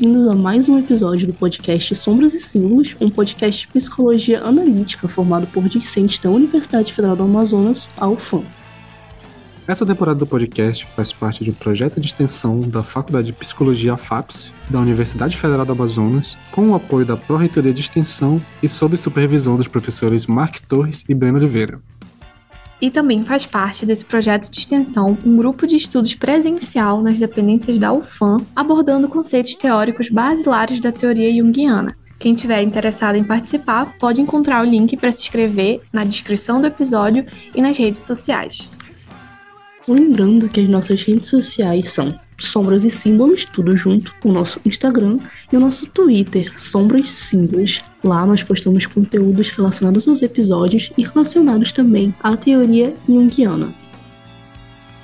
bem-vindos a mais um episódio do podcast Sombras e Símbolos, um podcast de psicologia analítica formado por discentes da Universidade Federal do Amazonas, a UFAM. Essa temporada do podcast faz parte de um projeto de extensão da Faculdade de Psicologia FAPS da Universidade Federal do Amazonas, com o apoio da Pró-Reitoria de Extensão e sob supervisão dos professores Mark Torres e Breno Oliveira. E também faz parte desse projeto de extensão um grupo de estudos presencial nas dependências da UFAM, abordando conceitos teóricos basilares da teoria junguiana. Quem tiver interessado em participar pode encontrar o link para se inscrever na descrição do episódio e nas redes sociais. Lembrando que as nossas redes sociais são Sombras e Símbolos, tudo junto, o nosso Instagram e o nosso Twitter, Sombras Símbolos. Lá nós postamos conteúdos relacionados aos episódios e relacionados também à teoria junguiana.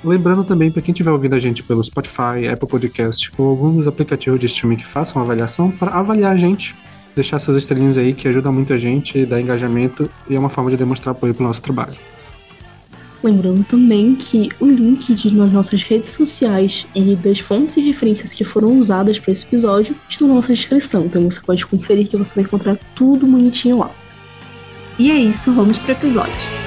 Lembrando também para quem estiver ouvindo a gente pelo Spotify, Apple Podcast ou alguns aplicativos de streaming que façam avaliação para avaliar a gente, deixar essas estrelinhas aí que ajuda muito a gente, dá engajamento e é uma forma de demonstrar apoio para o nosso trabalho. Lembrando também que o link de nas nossas redes sociais e das fontes e referências que foram usadas para esse episódio estão na nossa descrição, então você pode conferir que você vai encontrar tudo bonitinho lá. E é isso, vamos para o episódio.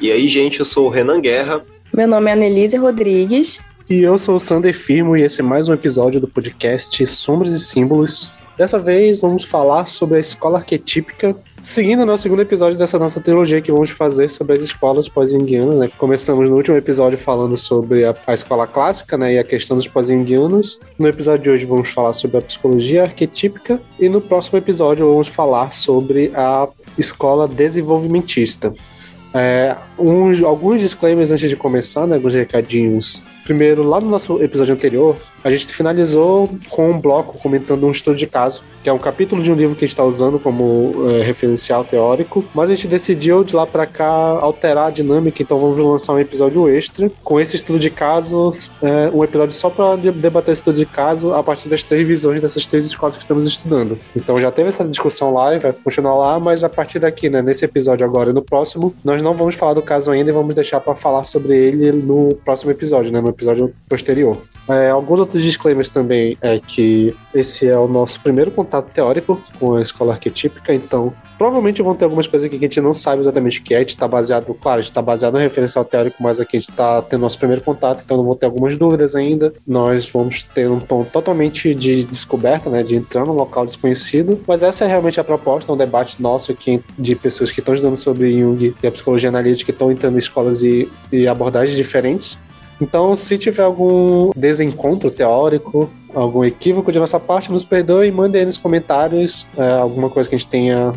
E aí, gente, eu sou o Renan Guerra. Meu nome é Anelise Rodrigues. E eu sou o Sander Firmo e esse é mais um episódio do podcast Sombras e Símbolos. Dessa vez vamos falar sobre a escola arquetípica, seguindo o segundo episódio dessa nossa trilogia que vamos fazer sobre as escolas pós-junguianas. Né? Começamos no último episódio falando sobre a, a escola clássica né, e a questão dos pós-junguianos. No episódio de hoje vamos falar sobre a psicologia arquetípica e no próximo episódio vamos falar sobre a escola desenvolvimentista. É, uns, alguns disclaimers antes de começar, né, alguns recadinhos Primeiro, lá no nosso episódio anterior, a gente finalizou com um bloco comentando um estudo de caso, que é um capítulo de um livro que a gente está usando como é, referencial teórico, mas a gente decidiu de lá para cá alterar a dinâmica, então vamos lançar um episódio extra com esse estudo de caso, é, um episódio só para debater esse estudo de caso a partir das três visões dessas três escolas que estamos estudando. Então já teve essa discussão lá e vai continuar lá, mas a partir daqui, né, nesse episódio agora e no próximo, nós não vamos falar do caso ainda e vamos deixar para falar sobre ele no próximo episódio, né, no episódio posterior. É, alguns outros disclaimers também é que esse é o nosso primeiro contato teórico com a escola arquetípica, então provavelmente vão ter algumas coisas aqui que a gente não sabe exatamente o que é, a gente está baseado, claro, a gente está baseado no referencial teórico, mas aqui a gente está tendo nosso primeiro contato, então não vou ter algumas dúvidas ainda. Nós vamos ter um tom totalmente de descoberta, né, de entrar num local desconhecido, mas essa é realmente a proposta, é um debate nosso aqui de pessoas que estão estudando sobre Jung e a psicologia analítica, estão entrando em escolas e, e abordagens diferentes. Então, se tiver algum desencontro teórico, algum equívoco de nossa parte, nos perdoe e mande aí nos comentários é, alguma coisa que a gente tenha,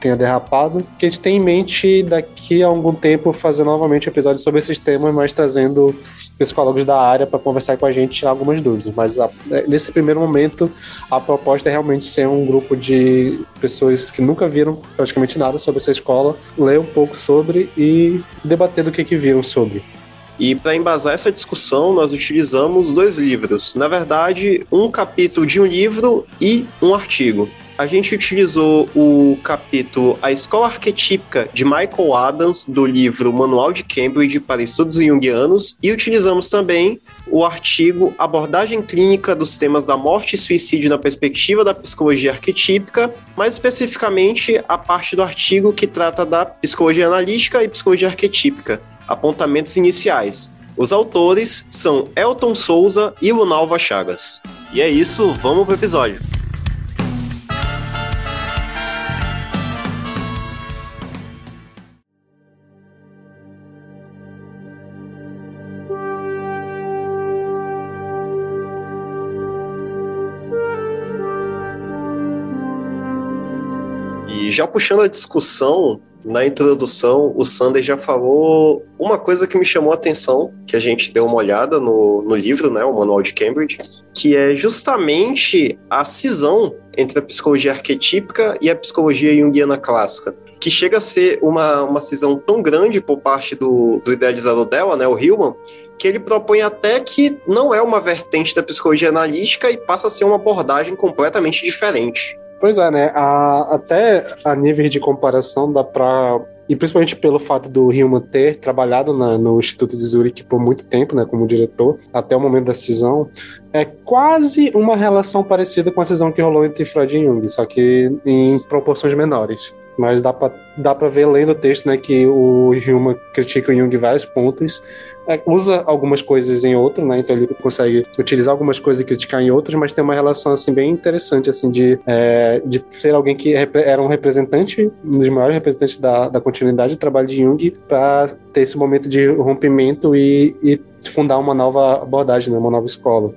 tenha derrapado. Que a gente tem em mente daqui a algum tempo fazer novamente um episódio sobre esses temas, mas trazendo psicólogos da área para conversar com a gente e tirar algumas dúvidas. Mas a, é, nesse primeiro momento, a proposta é realmente ser um grupo de pessoas que nunca viram praticamente nada sobre essa escola, ler um pouco sobre e debater do que, que viram sobre. E para embasar essa discussão, nós utilizamos dois livros. Na verdade, um capítulo de um livro e um artigo. A gente utilizou o capítulo A Escola Arquetípica de Michael Adams, do livro Manual de Cambridge para Estudos Jungianos, e utilizamos também o artigo Abordagem Clínica dos Temas da Morte e Suicídio na Perspectiva da Psicologia Arquetípica, mais especificamente a parte do artigo que trata da psicologia analítica e psicologia arquetípica apontamentos iniciais. Os autores são Elton Souza e Lunalva Chagas. E é isso, vamos pro episódio. E já puxando a discussão, na introdução, o Sander já falou uma coisa que me chamou a atenção, que a gente deu uma olhada no, no livro, né, o Manual de Cambridge, que é justamente a cisão entre a psicologia arquetípica e a psicologia junguiana clássica, que chega a ser uma, uma cisão tão grande por parte do, do idealizador dela, né, o Hillman, que ele propõe até que não é uma vertente da psicologia analítica e passa a ser uma abordagem completamente diferente. Pois é, né? A, até a nível de comparação dá pra e principalmente pelo fato do Hillman ter trabalhado na, no Instituto de Zurich por muito tempo, né, como diretor, até o momento da cisão, é quase uma relação parecida com a cisão que rolou entre Freud e Jung, só que em proporções menores. Mas dá pra, dá pra ver lendo o texto, né, que o Hillman critica o Jung em vários pontos, é, usa algumas coisas em outro, né? Então ele consegue utilizar algumas coisas e criticar em outras, mas tem uma relação assim bem interessante assim de, é, de ser alguém que era um representante, um dos maiores representantes da, da continuidade do trabalho de Jung, para ter esse momento de rompimento e, e fundar uma nova abordagem, né? uma nova escola.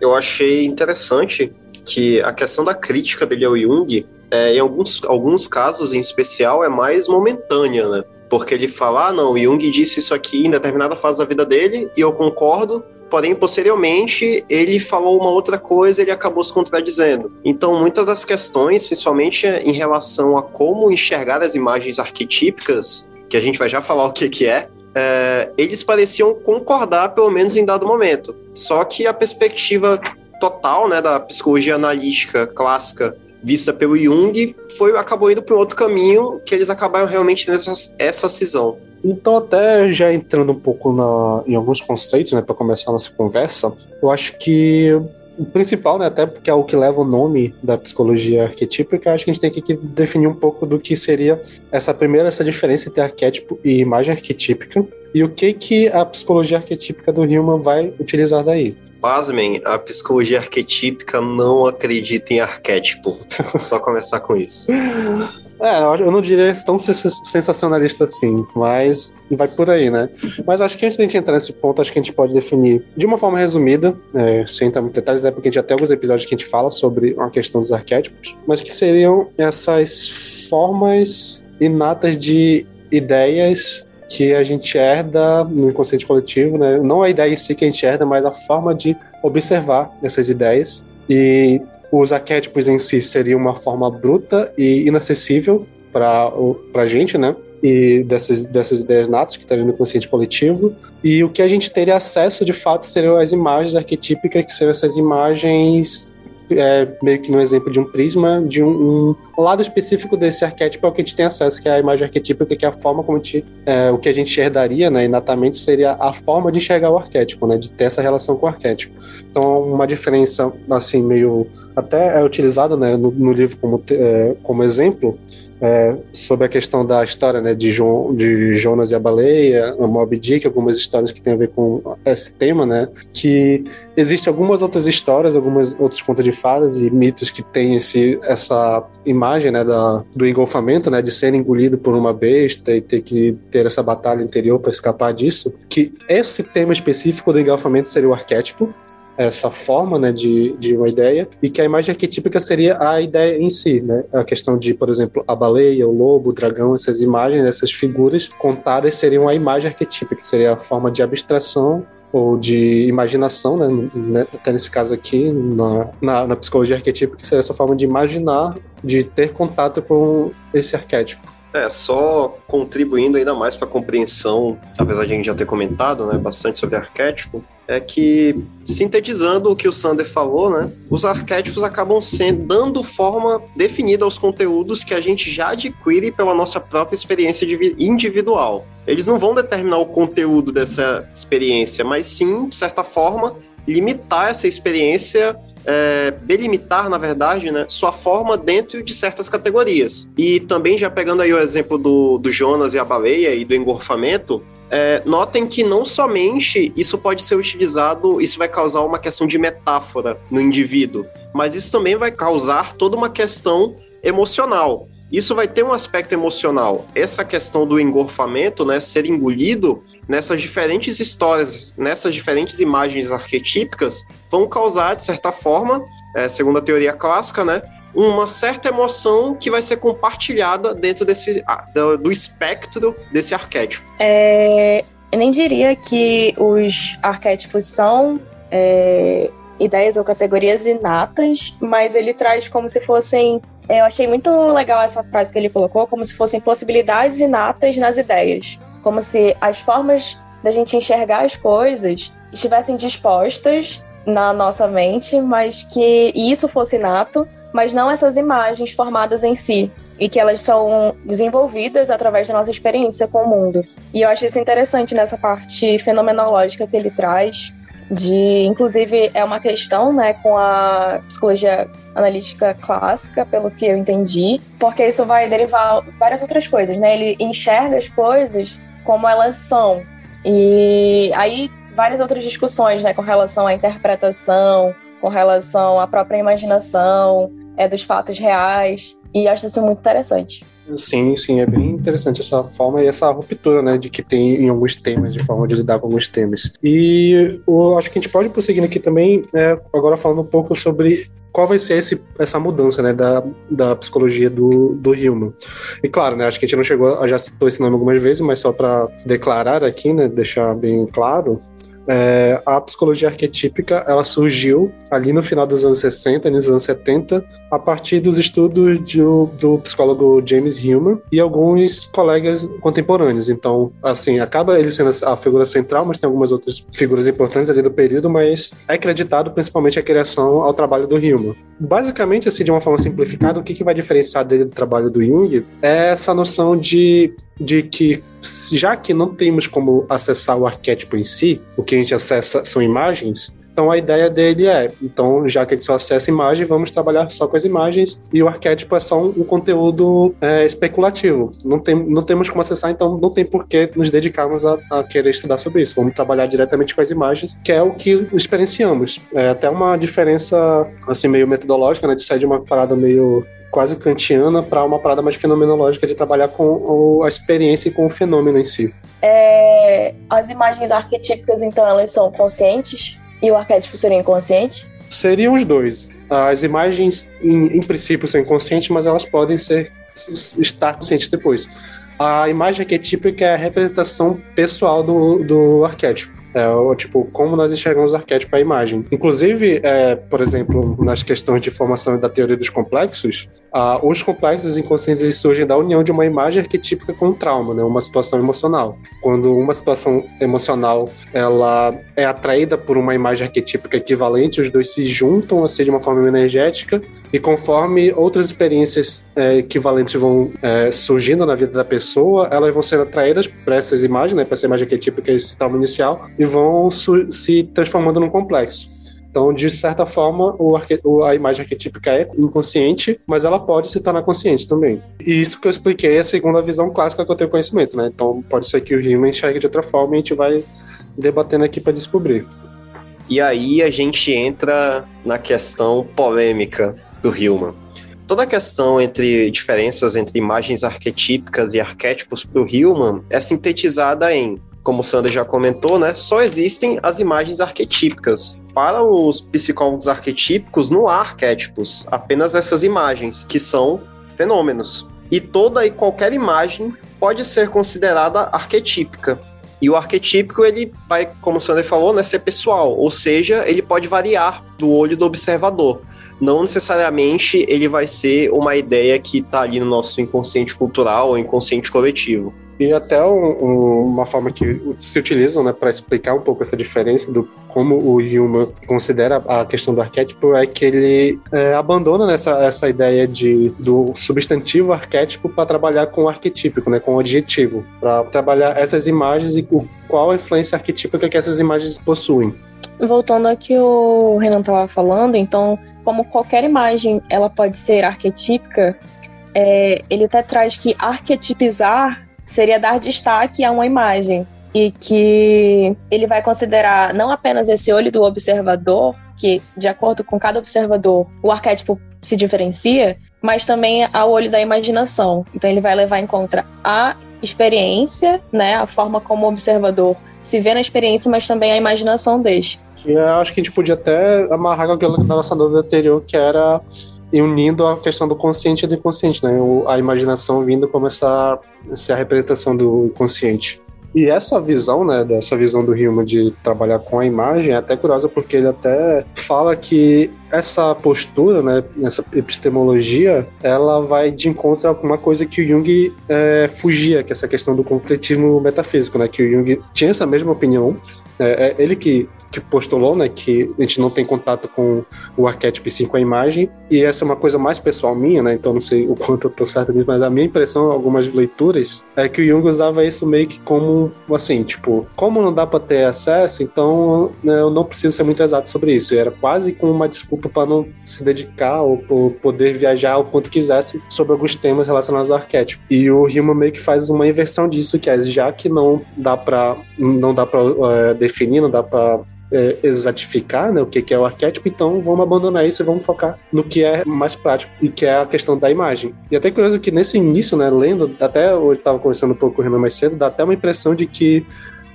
Eu achei interessante que a questão da crítica dele ao Jung, é, em alguns, alguns casos em especial, é mais momentânea, né? Porque ele fala, ah, não, Jung disse isso aqui em determinada fase da vida dele, e eu concordo, porém, posteriormente, ele falou uma outra coisa e ele acabou se contradizendo. Então, muitas das questões, principalmente em relação a como enxergar as imagens arquetípicas, que a gente vai já falar o que, que é, é eles pareciam concordar, pelo menos em dado momento. Só que a perspectiva total né, da psicologia analítica clássica vista pelo Jung, foi, acabou indo para um outro caminho que eles acabaram realmente tendo essa, cisão. Então, até já entrando um pouco na, em alguns conceitos, né, para começar nossa conversa, eu acho que o principal, né, até porque é o que leva o nome da psicologia arquetípica, acho que a gente tem que definir um pouco do que seria essa primeira essa diferença entre arquétipo e imagem arquetípica e o que que a psicologia arquetípica do Hillman vai utilizar daí. Pasmem, a psicologia arquetípica não acredita em arquétipo. Só começar com isso. É, eu não diria tão sensacionalista assim, mas vai por aí, né? Mas acho que antes de a gente entrar nesse ponto, acho que a gente pode definir de uma forma resumida, é, sem entrar muito detalhes, é porque a gente tem alguns episódios que a gente fala sobre a questão dos arquétipos, mas que seriam essas formas inatas de ideias que a gente herda no inconsciente coletivo, né? Não a ideia em si que a gente herda, mas a forma de observar essas ideias. E os arquétipos em si seriam uma forma bruta e inacessível para a gente, né? E dessas, dessas ideias natas que estão no inconsciente coletivo. E o que a gente teria acesso, de fato, seriam as imagens arquetípicas, que seriam essas imagens é, meio que no exemplo de um prisma, de um, um, lado específico desse arquétipo é o que a gente tem acesso, que é a imagem arquetípica, que é a forma como a gente, é, o que a gente enxergaria, né, inatamente, seria a forma de enxergar o arquétipo, né, de ter essa relação com o arquétipo. Então, uma diferença, assim, meio, até é utilizada, né, no, no livro como, é, como exemplo, é, sobre a questão da história né, de, jo de Jonas e a baleia, a Moby Dick, algumas histórias que têm a ver com esse tema, né? Que existem algumas outras histórias, alguns outros contos de fadas e mitos que têm esse, essa imagem né, da, do engolfamento, né? De ser engolido por uma besta e ter que ter essa batalha interior para escapar disso. Que esse tema específico do engolfamento seria o arquétipo, essa forma né, de, de uma ideia, e que a imagem arquetípica seria a ideia em si, né? A questão de, por exemplo, a baleia, o lobo, o dragão, essas imagens, essas figuras contadas seriam a imagem arquetípica, que seria a forma de abstração ou de imaginação, né, né? até nesse caso aqui, na, na, na psicologia arquetípica, seria essa forma de imaginar, de ter contato com esse arquétipo. É, só contribuindo ainda mais para a compreensão, apesar de a gente já ter comentado né, bastante sobre arquétipo, é que, sintetizando o que o Sander falou, né, os arquétipos acabam sendo dando forma definida aos conteúdos que a gente já adquire pela nossa própria experiência individual. Eles não vão determinar o conteúdo dessa experiência, mas sim, de certa forma, limitar essa experiência é, delimitar, na verdade, né, sua forma dentro de certas categorias. E também, já pegando aí o exemplo do, do Jonas e a baleia e do engorfamento, é, notem que não somente isso pode ser utilizado, isso vai causar uma questão de metáfora no indivíduo, mas isso também vai causar toda uma questão emocional. Isso vai ter um aspecto emocional. Essa questão do engorfamento, né, ser engolido, nessas diferentes histórias, nessas diferentes imagens arquetípicas, vão causar, de certa forma, é, segundo a teoria clássica, né, uma certa emoção que vai ser compartilhada dentro desse, do, do espectro desse arquétipo. É, eu nem diria que os arquétipos são é, ideias ou categorias inatas, mas ele traz como se fossem. Eu achei muito legal essa frase que ele colocou, como se fossem possibilidades inatas nas ideias como se as formas da gente enxergar as coisas estivessem dispostas na nossa mente, mas que isso fosse inato mas não essas imagens formadas em si, e que elas são desenvolvidas através da nossa experiência com o mundo. E eu acho isso interessante nessa parte fenomenológica que ele traz, de inclusive é uma questão, né, com a psicologia analítica clássica, pelo que eu entendi, porque isso vai derivar várias outras coisas, né? Ele enxerga as coisas como elas são. E aí várias outras discussões, né, com relação à interpretação, com relação à própria imaginação, é dos fatos reais, e acho isso muito interessante. Sim, sim, é bem interessante essa forma e essa ruptura, né, de que tem em alguns temas, de forma de lidar com alguns temas. E eu acho que a gente pode prosseguir aqui também, é, agora falando um pouco sobre qual vai ser esse, essa mudança, né, da, da psicologia do, do Human. E claro, né, acho que a gente não chegou, já citou esse nome algumas vezes, mas só para declarar aqui, né, deixar bem claro, é, a psicologia arquetípica ela surgiu ali no final dos anos 60, nos anos 70, a partir dos estudos do, do psicólogo James Hillman e alguns colegas contemporâneos. Então, assim, acaba ele sendo a figura central, mas tem algumas outras figuras importantes ali do período, mas é acreditado principalmente a criação ao trabalho do Hillman. Basicamente, assim, de uma forma simplificada, o que, que vai diferenciar dele do trabalho do Jung é essa noção de, de que, já que não temos como acessar o arquétipo em si, o que a gente acessa são imagens, então a ideia dele é, então já que gente só acessa imagem, vamos trabalhar só com as imagens e o arquétipo é só um, um conteúdo é, especulativo. Não, tem, não temos como acessar, então não tem por que nos dedicarmos a, a, querer estudar sobre isso. Vamos trabalhar diretamente com as imagens, que é o que experienciamos. É até uma diferença assim meio metodológica, né, de sair de uma parada meio quase kantiana para uma parada mais fenomenológica de trabalhar com a experiência e com o fenômeno em si. É, as imagens arquetípicas, então, elas são conscientes e o arquétipo seria inconsciente? Seriam os dois. As imagens, em, em princípio, são inconscientes, mas elas podem ser estar conscientes depois. A imagem arquetípica é a representação pessoal do, do arquétipo. É, o, tipo, como nós enxergamos o arquétipo a imagem. Inclusive, é, por exemplo, nas questões de formação da teoria dos complexos, ah, os complexos inconscientes surgem da união de uma imagem arquetípica com um trauma, né, uma situação emocional. Quando uma situação emocional ela é atraída por uma imagem arquetípica equivalente, os dois se juntam assim de uma forma energética e conforme outras experiências é, equivalentes vão é, surgindo na vida da pessoa, elas vão sendo atraídas para essas imagens, né, para essa imagem arquetípica, esse trauma inicial, e vão se transformando num complexo. Então, de certa forma, a imagem arquetípica é inconsciente, mas ela pode se tornar consciente também. E isso que eu expliquei é a visão clássica que eu tenho conhecimento, né? Então, pode ser que o Riemann enxergue de outra forma e a gente vai debatendo aqui para descobrir. E aí a gente entra na questão polêmica do Hillman. Toda a questão entre diferenças entre imagens arquetípicas e arquétipos para o Hillman é sintetizada em como o Sander já comentou, né, só existem as imagens arquetípicas. Para os psicólogos arquetípicos, não há arquétipos, apenas essas imagens, que são fenômenos. E toda e qualquer imagem pode ser considerada arquetípica. E o arquetípico, ele vai, como o Sander falou, né, ser pessoal, ou seja, ele pode variar do olho do observador. Não necessariamente ele vai ser uma ideia que está ali no nosso inconsciente cultural ou inconsciente coletivo. E até um, um, uma forma que se utilizam né, para explicar um pouco essa diferença do como o Human considera a questão do arquétipo é que ele é, abandona nessa, essa ideia de, do substantivo arquétipo para trabalhar com o arquetípico, né, com o adjetivo, para trabalhar essas imagens e o, qual a influência arquetípica que essas imagens possuem. Voltando ao que o Renan estava falando, então, como qualquer imagem ela pode ser arquetípica, é, ele até traz que arquetipizar seria dar destaque a uma imagem e que ele vai considerar não apenas esse olho do observador, que de acordo com cada observador o arquétipo se diferencia, mas também ao olho da imaginação. Então ele vai levar em conta a experiência, né, a forma como o observador se vê na experiência, mas também a imaginação deste. Eu acho que a gente podia até amarrar com aquela da nossa dúvida anterior, que era e unindo a questão do consciente e do inconsciente, né? a imaginação vindo como essa, essa representação do inconsciente. E essa visão, né, dessa visão do Hillman de trabalhar com a imagem é até curiosa porque ele até fala que essa postura, né, essa epistemologia, ela vai de encontro a uma coisa que o Jung é, fugia, que é essa questão do concretismo metafísico, né, que o Jung tinha essa mesma opinião, é, é ele que que postulou, né, que a gente não tem contato com o arquétipo e sim com a imagem, e essa é uma coisa mais pessoal minha, né, então não sei o quanto eu tô certo disso, mas a minha impressão, algumas leituras, é que o Jung usava isso meio que como, assim, tipo, como não dá para ter acesso, então né, eu não preciso ser muito exato sobre isso, e era quase como uma desculpa para não se dedicar ou, ou poder viajar o quanto quisesse sobre alguns temas relacionados ao arquétipo. E o Hillman meio que faz uma inversão disso, que é já que não dá para não dá para é, definir, não dá para é, exatificar né, o que, que é o arquétipo, então vamos abandonar isso e vamos focar no que é mais prático e que é a questão da imagem. E até curioso que nesse início, né, lendo, até hoje estava conversando um pouco com o Renan mais cedo, dá até uma impressão de que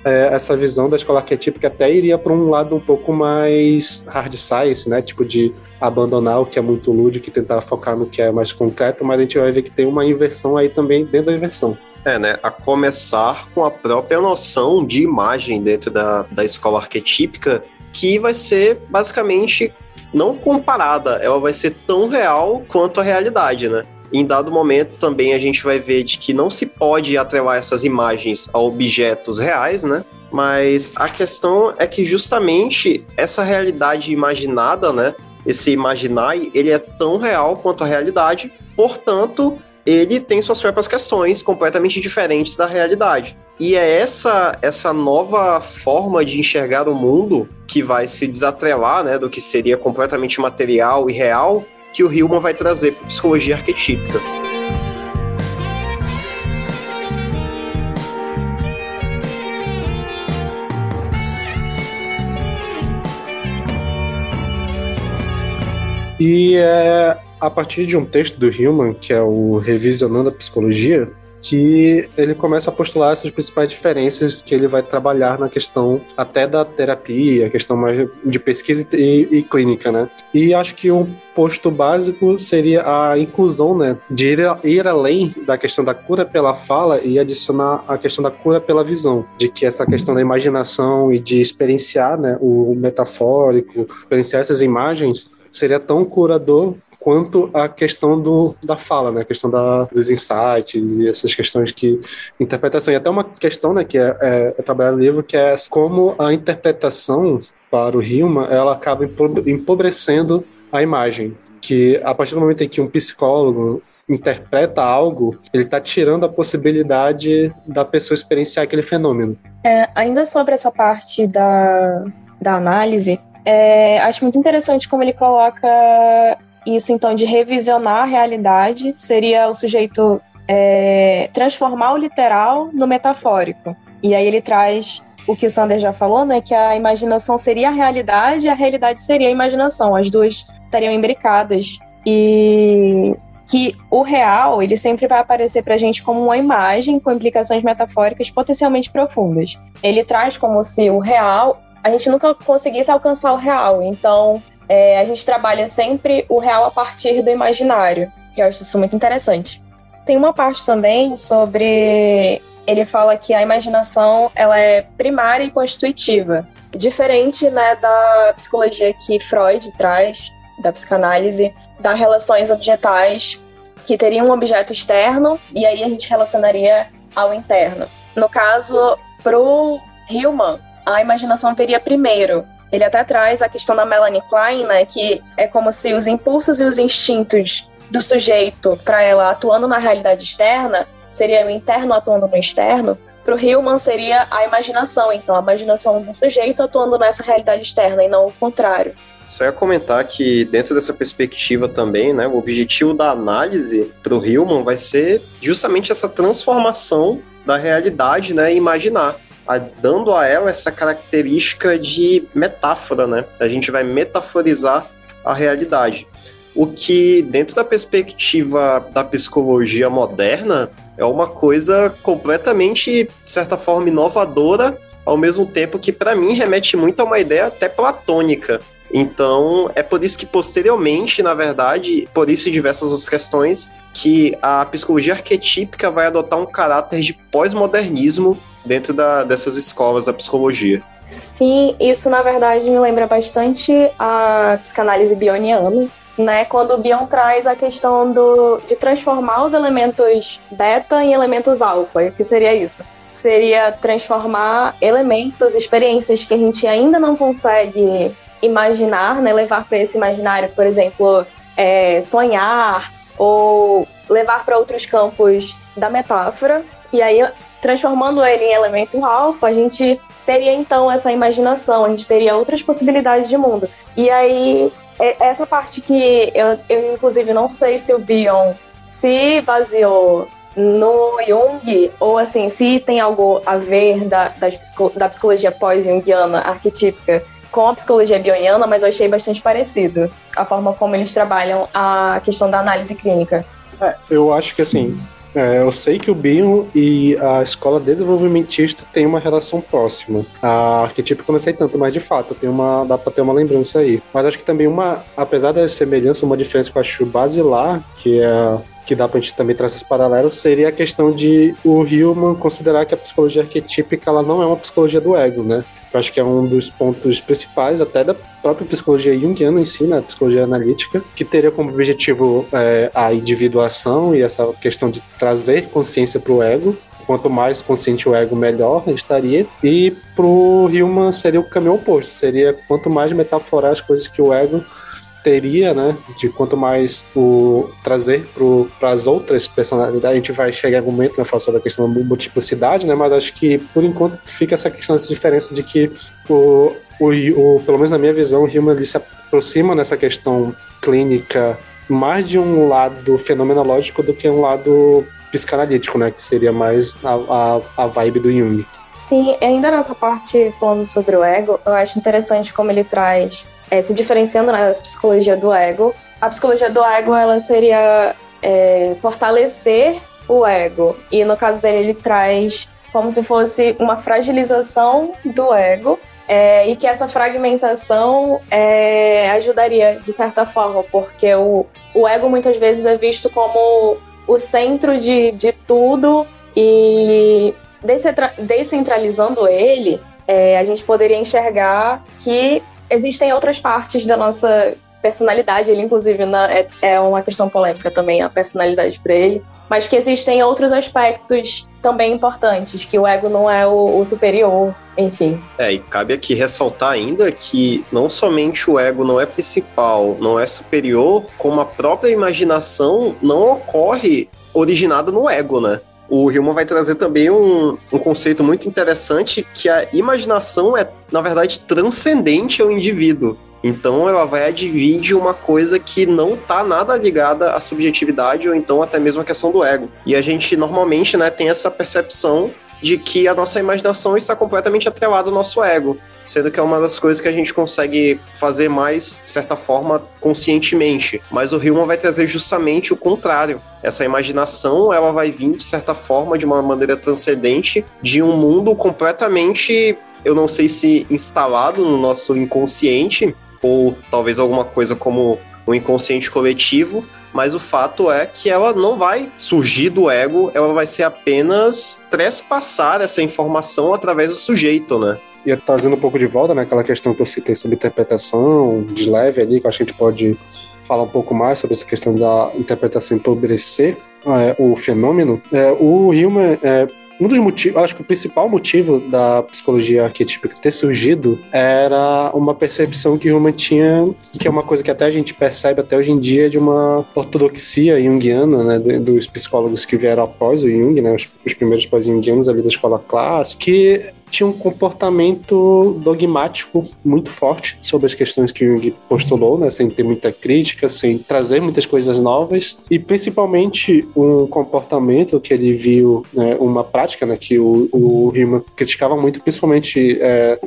é, essa visão da escola arquetípica até iria para um lado um pouco mais hard science, né? Tipo de abandonar o que é muito lúdico e tentar focar no que é mais concreto, mas a gente vai ver que tem uma inversão aí também dentro da inversão. É, né? A começar com a própria noção de imagem dentro da, da escola arquetípica, que vai ser basicamente não comparada, ela vai ser tão real quanto a realidade, né? Em dado momento também a gente vai ver de que não se pode atrelar essas imagens a objetos reais, né? Mas a questão é que justamente essa realidade imaginada, né? Esse imaginar, ele é tão real quanto a realidade, portanto, ele tem suas próprias questões completamente diferentes da realidade. E é essa essa nova forma de enxergar o mundo que vai se desatrelar, né, do que seria completamente material e real, que o Hillman vai trazer para psicologia arquetípica. E é, a partir de um texto do Hillman, que é o Revisionando a Psicologia, que ele começa a postular essas principais diferenças que ele vai trabalhar na questão até da terapia, questão mais de pesquisa e, e clínica, né? E acho que um posto básico seria a inclusão, né, de ir, ir, além da questão da cura pela fala e adicionar a questão da cura pela visão, de que essa questão da imaginação e de experienciar, né, o metafórico, experienciar essas imagens seria tão curador quanto a questão do, da fala, né? A questão da, dos insights e essas questões que interpretação. E até uma questão, né, que é, é, é trabalhar no livro, que é como a interpretação para o Hilma, ela acaba empobrecendo a imagem. Que a partir do momento em que um psicólogo interpreta algo, ele está tirando a possibilidade da pessoa experienciar aquele fenômeno. É, ainda sobre essa parte da, da análise, é, acho muito interessante como ele coloca isso então de revisionar a realidade seria o sujeito é, transformar o literal no metafórico. E aí ele traz o que o Sander já falou, né? Que a imaginação seria a realidade e a realidade seria a imaginação. As duas estariam imbricadas. E que o real, ele sempre vai aparecer para a gente como uma imagem com implicações metafóricas potencialmente profundas. Ele traz como se o real, a gente nunca conseguisse alcançar o real. Então, é, a gente trabalha sempre o real a partir do imaginário. E eu acho isso muito interessante. Tem uma parte também sobre ele fala que a imaginação ela é primária e constitutiva, diferente né, da psicologia que Freud traz, da psicanálise, das relações objetais que teriam um objeto externo e aí a gente relacionaria ao interno. No caso, para o Hillman, a imaginação teria primeiro ele até traz a questão da Melanie Klein, né, que é como se os impulsos e os instintos do sujeito para ela atuando na realidade externa seria o interno atuando no externo. Para o Hillman seria a imaginação, então a imaginação do sujeito atuando nessa realidade externa e não o contrário. Só ia comentar que dentro dessa perspectiva também, né, o objetivo da análise para o Hillman vai ser justamente essa transformação da realidade, né, imaginar dando a ela essa característica de metáfora, né? A gente vai metaforizar a realidade. O que, dentro da perspectiva da psicologia moderna, é uma coisa completamente, de certa forma, inovadora, ao mesmo tempo que, para mim, remete muito a uma ideia até platônica. Então, é por isso que, posteriormente, na verdade, por isso e diversas outras questões, que a psicologia arquetípica vai adotar um caráter de pós-modernismo dentro da, dessas escolas da psicologia. Sim, isso na verdade me lembra bastante a psicanálise bioniana, né? Quando o Bion traz a questão do, de transformar os elementos beta em elementos alfa. O que seria isso? seria transformar elementos, experiências que a gente ainda não consegue imaginar, né, levar para esse imaginário, por exemplo, é, sonhar ou levar para outros campos da metáfora. E aí, transformando ele em elemento alfa, a gente teria então essa imaginação, a gente teria outras possibilidades de mundo. E aí, é, essa parte que eu, eu inclusive não sei se o Bion se baseou no Jung, ou assim, se tem algo a ver da, da psicologia pós-jungiana arquetípica com a psicologia bioniana, mas eu achei bastante parecido a forma como eles trabalham a questão da análise clínica. É, eu acho que assim, é, eu sei que o Bion e a escola desenvolvimentista têm uma relação próxima. A arquetípica eu não sei tanto, mas de fato tem uma, dá para ter uma lembrança aí. Mas acho que também uma, apesar da semelhança, uma diferença que eu acho basilar, que é que dá pra gente também trazer esse paralelo, seria a questão de o Hillman considerar que a psicologia arquetípica ela não é uma psicologia do ego, né? Eu acho que é um dos pontos principais até da própria psicologia junguiana em si, né, psicologia analítica, que teria como objetivo é, a individuação e essa questão de trazer consciência para o ego. Quanto mais consciente o ego, melhor estaria. E pro Hillman seria o caminho oposto, seria quanto mais metaforar as coisas que o ego teria, né, de quanto mais o trazer para as outras personalidades, a gente vai chegar em algum momento, né, falar sobre a questão da multiplicidade, né, mas acho que por enquanto fica essa questão, essa diferença de que o, o, o pelo menos na minha visão, o Human ele se aproxima nessa questão clínica mais de um lado fenomenológico do que um lado psicanalítico, né, que seria mais a, a, a vibe do Jung. Sim, ainda nessa parte falando sobre o ego, eu acho interessante como ele traz é, se diferenciando né, da psicologia do ego. A psicologia do ego ela seria é, fortalecer o ego e no caso dele ele traz como se fosse uma fragilização do ego é, e que essa fragmentação é, ajudaria de certa forma, porque o, o ego muitas vezes é visto como o centro de, de tudo e descentralizando ele, é, a gente poderia enxergar que existem outras partes da nossa personalidade, ele inclusive na, é, é, uma questão polêmica também a personalidade para ele, mas que existem outros aspectos também importantes, que o ego não é o, o, superior, enfim. É, e cabe aqui ressaltar ainda que não somente o ego não é principal, não é superior, como a própria imaginação não ocorre originada no ego, né? O Hillman vai trazer também um, um conceito muito interessante que a imaginação é, na verdade, transcendente ao indivíduo. Então ela vai advir uma coisa que não está nada ligada à subjetividade ou então até mesmo à questão do ego. E a gente normalmente né, tem essa percepção de que a nossa imaginação está completamente atrelada ao nosso ego, sendo que é uma das coisas que a gente consegue fazer mais, de certa forma, conscientemente. Mas o Hillman vai trazer justamente o contrário. Essa imaginação, ela vai vir, de certa forma, de uma maneira transcendente, de um mundo completamente, eu não sei se instalado no nosso inconsciente, ou talvez alguma coisa como o inconsciente coletivo, mas o fato é que ela não vai surgir do ego, ela vai ser apenas trespassar essa informação através do sujeito, né? E trazendo um pouco de volta, né, aquela questão que eu citei sobre interpretação de leve ali, que eu acho que a gente pode falar um pouco mais sobre essa questão da interpretação empobrecer é, o fenômeno. É, o Hilmer é, um dos motivos, acho que o principal motivo da psicologia arquetípica ter surgido era uma percepção que Human tinha, que é uma coisa que até a gente percebe até hoje em dia, de uma ortodoxia junguiana, né, dos psicólogos que vieram após o Jung, né, os, os primeiros pós-jungianos ali da escola clássica, que tinha um comportamento dogmático muito forte sobre as questões que Jung postulou, né, sem ter muita crítica, sem trazer muitas coisas novas, e principalmente um comportamento que ele viu, né, uma prática né, que o, o criticava muito, principalmente é,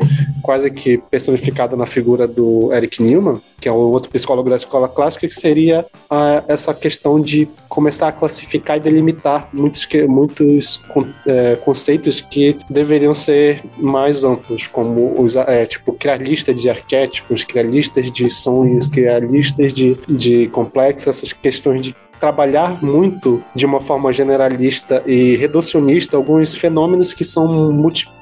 quase que personificada na figura do Eric Newman, que é um outro psicólogo da escola clássica, que seria a, essa questão de começar a classificar e delimitar muitos, muitos é, conceitos que deveriam ser mais amplos, como os, é, tipo, criar lista de arquétipos, criar listas de sonhos, criar listas de, de complexos, essas questões de trabalhar muito de uma forma generalista e reducionista alguns fenômenos que são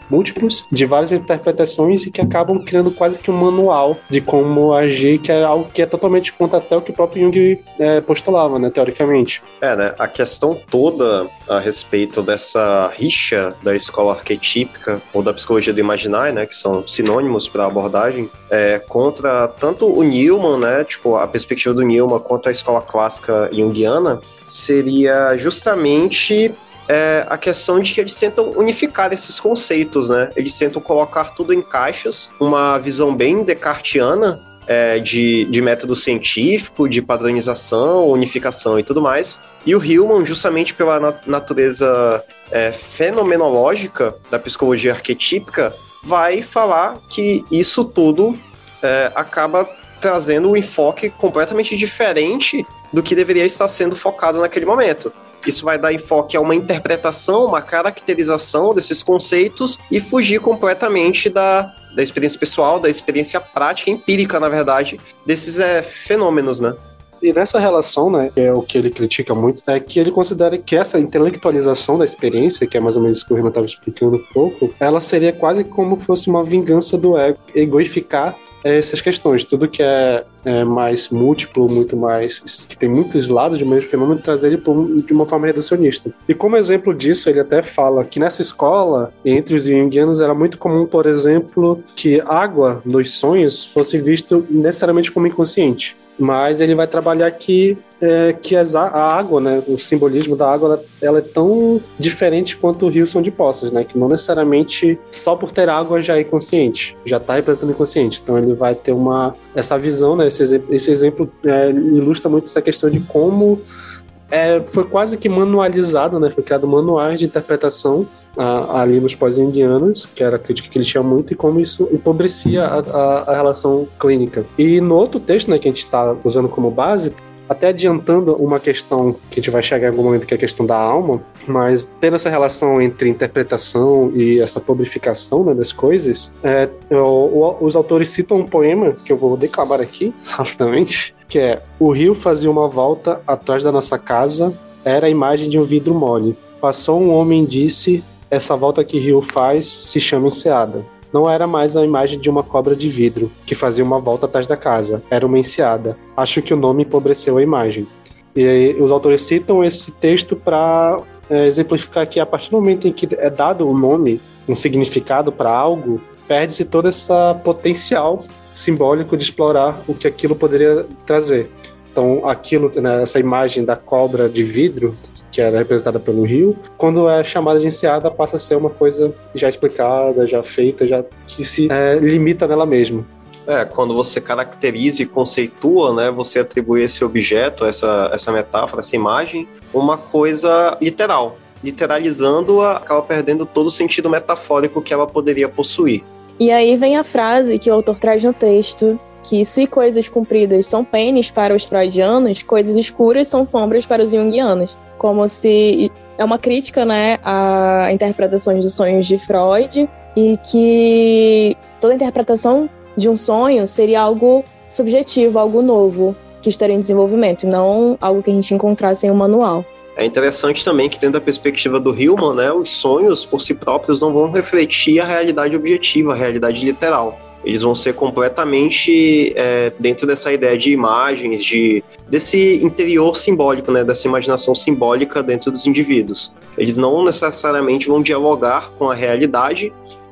múltiplos, de várias interpretações e que acabam criando quase que um manual de como agir, que é algo que é totalmente contra até o que o próprio Jung é, postulava, né, teoricamente. É, né, a questão toda a respeito dessa rixa da escola arquetípica ou da psicologia do imaginário, né, que são sinônimos para a abordagem, é, contra tanto o Newman, né, tipo, a perspectiva do Newman, quanto a escola clássica junguiana, seria justamente é a questão de que eles tentam unificar esses conceitos, né? Eles tentam colocar tudo em caixas, uma visão bem descartiana é, de, de método científico, de padronização, unificação e tudo mais. E o Hillman, justamente pela nat natureza é, fenomenológica da psicologia arquetípica, vai falar que isso tudo é, acaba trazendo um enfoque completamente diferente do que deveria estar sendo focado naquele momento. Isso vai dar enfoque a uma interpretação, uma caracterização desses conceitos e fugir completamente da, da experiência pessoal, da experiência prática, empírica, na verdade, desses é, fenômenos, né? E nessa relação, né, que é o que ele critica muito, é que ele considera que essa intelectualização da experiência, que é mais ou menos isso que o Renan estava explicando um pouco, ela seria quase como fosse uma vingança do ego, egoificar essas questões. Tudo que é, é, mais múltiplo, muito mais. que tem muitos lados de um mesmo fenômeno, trazer ele de uma forma reducionista. E como exemplo disso, ele até fala que nessa escola, entre os junguianos, era muito comum, por exemplo, que água nos sonhos fosse visto necessariamente como inconsciente mas ele vai trabalhar aqui é, que as, a água, né, o simbolismo da água, ela, ela, é tão diferente quanto o rio São de Poças, né, que não necessariamente só por ter água já é inconsciente, já está representando inconsciente. Então ele vai ter uma essa visão, né, esse, exemplo, esse exemplo é, ilustra muito essa questão de como é, foi quase que manualizado, né, foi criado manuais de interpretação a, ali nos pós-indianos, que era a crítica que ele tinha muito, e como isso empobrecia a, a, a relação clínica. E no outro texto, né, que a gente está usando como base, até adiantando uma questão que a gente vai chegar em algum momento, que é a questão da alma, mas tendo essa relação entre interpretação e essa publicação né, das coisas, é, o, os autores citam um poema que eu vou declamar aqui, rapidamente, que é O rio fazia uma volta atrás da nossa casa, era a imagem de um vidro mole. Passou um homem e disse: essa volta que Rio faz se chama enseada. Não era mais a imagem de uma cobra de vidro, que fazia uma volta atrás da casa. Era uma enseada. Acho que o nome empobreceu a imagem. E os autores citam esse texto para é, exemplificar que a partir do momento em que é dado o nome, um significado para algo, perde-se todo esse potencial simbólico de explorar o que aquilo poderia trazer. Então, aquilo, né, essa imagem da cobra de vidro que era representada pelo rio, quando é chamada de enseada, passa a ser uma coisa já explicada, já feita, já que se é, limita nela mesma. É, quando você caracteriza e conceitua, né, você atribui esse objeto, essa, essa metáfora, essa imagem, uma coisa literal. Literalizando-a, acaba perdendo todo o sentido metafórico que ela poderia possuir. E aí vem a frase que o autor traz no texto, que se coisas compridas são pênis para os freudianos, coisas escuras são sombras para os junguianos como se é uma crítica, né, a interpretações dos sonhos de Freud e que toda interpretação de um sonho seria algo subjetivo, algo novo que estaria em desenvolvimento, não algo que a gente encontrasse em um manual. É interessante também que, dentro da perspectiva do Hillman, né, os sonhos por si próprios não vão refletir a realidade objetiva, a realidade literal eles vão ser completamente é, dentro dessa ideia de imagens, de desse interior simbólico, né, dessa imaginação simbólica dentro dos indivíduos. Eles não necessariamente vão dialogar com a realidade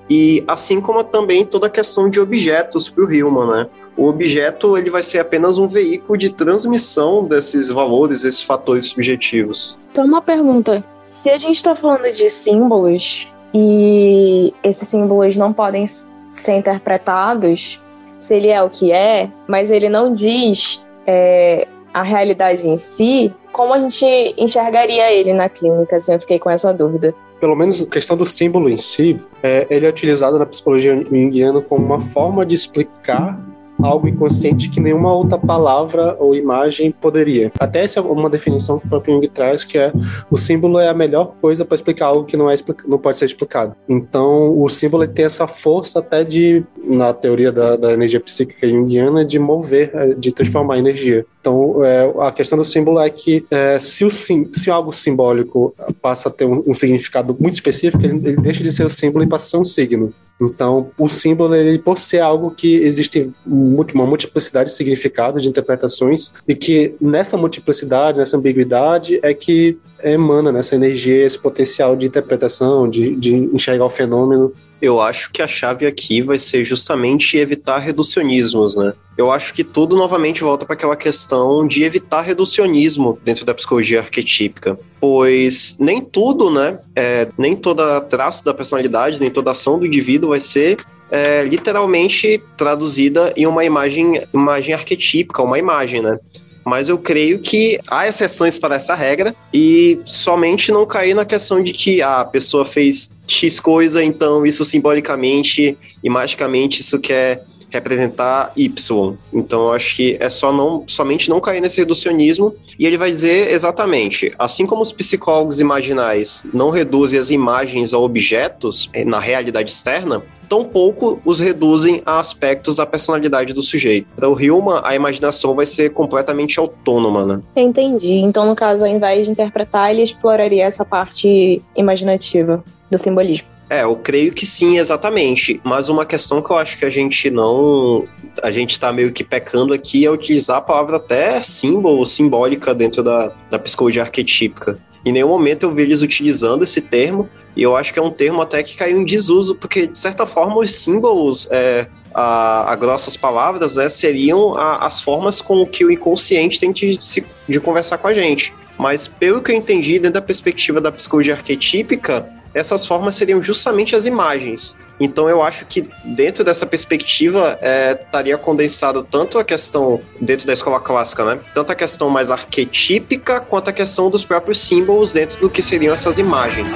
e assim como também toda a questão de objetos para o Hillman, né? O objeto ele vai ser apenas um veículo de transmissão desses valores, esses fatores subjetivos. Então uma pergunta: se a gente está falando de símbolos e esses símbolos não podem ser interpretados, se ele é o que é, mas ele não diz é, a realidade em si, como a gente enxergaria ele na clínica? Assim, eu fiquei com essa dúvida. Pelo menos a questão do símbolo em si, é, ele é utilizado na psicologia junguiana como uma forma de explicar algo inconsciente que nenhuma outra palavra ou imagem poderia. Até essa é uma definição que o próprio Jung traz, que é o símbolo é a melhor coisa para explicar algo que não, é, não pode ser explicado. Então, o símbolo tem essa força até de, na teoria da, da energia psíquica junguiana, de mover, é, de transformar energia. Então, é, a questão do símbolo é que é, se, o sim, se algo simbólico passa a ter um, um significado muito específico, ele, ele, deixa de ser o símbolo e passa a ser um signo. Então, o símbolo, ele, por ser algo que existe uma multiplicidade de significados, de interpretações, e que nessa multiplicidade, nessa ambiguidade, é que emana nessa energia, esse potencial de interpretação, de, de enxergar o fenômeno eu acho que a chave aqui vai ser justamente evitar reducionismos, né? Eu acho que tudo novamente volta para aquela questão de evitar reducionismo dentro da psicologia arquetípica, pois nem tudo, né? É, nem toda traço da personalidade, nem toda ação do indivíduo vai ser é, literalmente traduzida em uma imagem, imagem arquetípica, uma imagem, né? Mas eu creio que há exceções para essa regra e somente não cair na questão de que ah, a pessoa fez X coisa, então isso simbolicamente e magicamente isso quer representar Y. Então eu acho que é só não somente não cair nesse reducionismo e ele vai dizer exatamente, assim como os psicólogos imaginais não reduzem as imagens a objetos eh, na realidade externa, tampouco os reduzem a aspectos da personalidade do sujeito. Para o Hillman, a imaginação vai ser completamente autônoma, né? Entendi. Então, no caso, ao invés de interpretar, ele exploraria essa parte imaginativa do simbolismo. É, eu creio que sim, exatamente. Mas uma questão que eu acho que a gente não. A gente está meio que pecando aqui é utilizar a palavra até símbolo, simbólica dentro da, da psicologia arquetípica. Em nenhum momento eu vi eles utilizando esse termo, e eu acho que é um termo até que caiu em desuso, porque, de certa forma, os símbolos, é, a, a, grossas palavras, né, seriam a, as formas com que o inconsciente tem de, de, de conversar com a gente. Mas, pelo que eu entendi, dentro da perspectiva da psicologia arquetípica, essas formas seriam justamente as imagens. Então eu acho que dentro dessa perspectiva é, estaria condensado tanto a questão dentro da escola clássica, né? Tanto a questão mais arquetípica quanto a questão dos próprios símbolos dentro do que seriam essas imagens.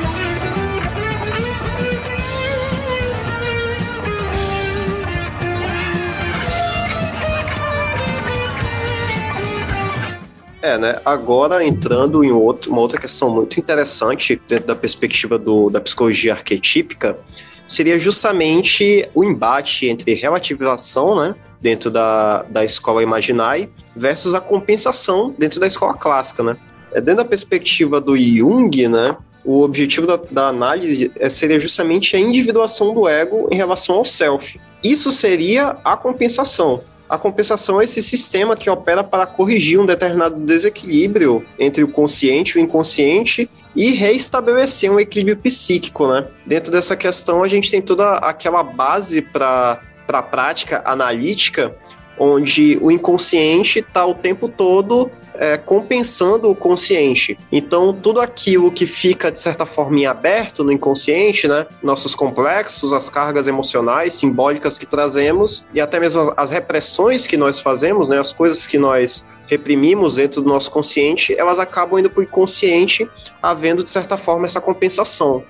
É, né? Agora entrando em outro, uma outra questão muito interessante dentro da perspectiva do, da psicologia arquetípica, seria justamente o embate entre relativização, né? Dentro da, da escola Imaginai versus a compensação dentro da escola clássica, né? É, dentro da perspectiva do Jung, né? O objetivo da, da análise é, seria justamente a individuação do ego em relação ao self. Isso seria a compensação. A compensação é esse sistema que opera para corrigir um determinado desequilíbrio entre o consciente e o inconsciente e reestabelecer um equilíbrio psíquico, né? Dentro dessa questão, a gente tem toda aquela base para a prática analítica, onde o inconsciente está o tempo todo é, compensando o consciente. Então, tudo aquilo que fica, de certa forma, em aberto no inconsciente, né? Nossos complexos, as cargas emocionais, simbólicas que trazemos e até mesmo as repressões que nós fazemos, né? As coisas que nós reprimimos dentro do nosso consciente, elas acabam indo para o inconsciente, havendo, de certa forma, essa compensação.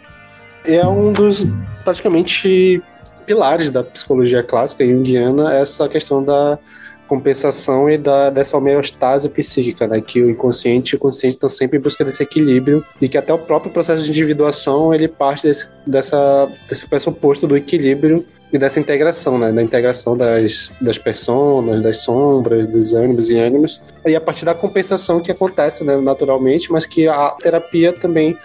É um dos, praticamente, pilares da psicologia clássica junguiana, essa questão da compensação e da, dessa homeostase psíquica, né? Que o inconsciente e o consciente estão sempre em busca desse equilíbrio e que até o próprio processo de individuação ele parte desse, dessa, desse pressuposto do equilíbrio e dessa integração, né? Da integração das, das personas, das sombras, dos ânimos e ânimos. E a partir da compensação que acontece né, naturalmente, mas que a terapia também,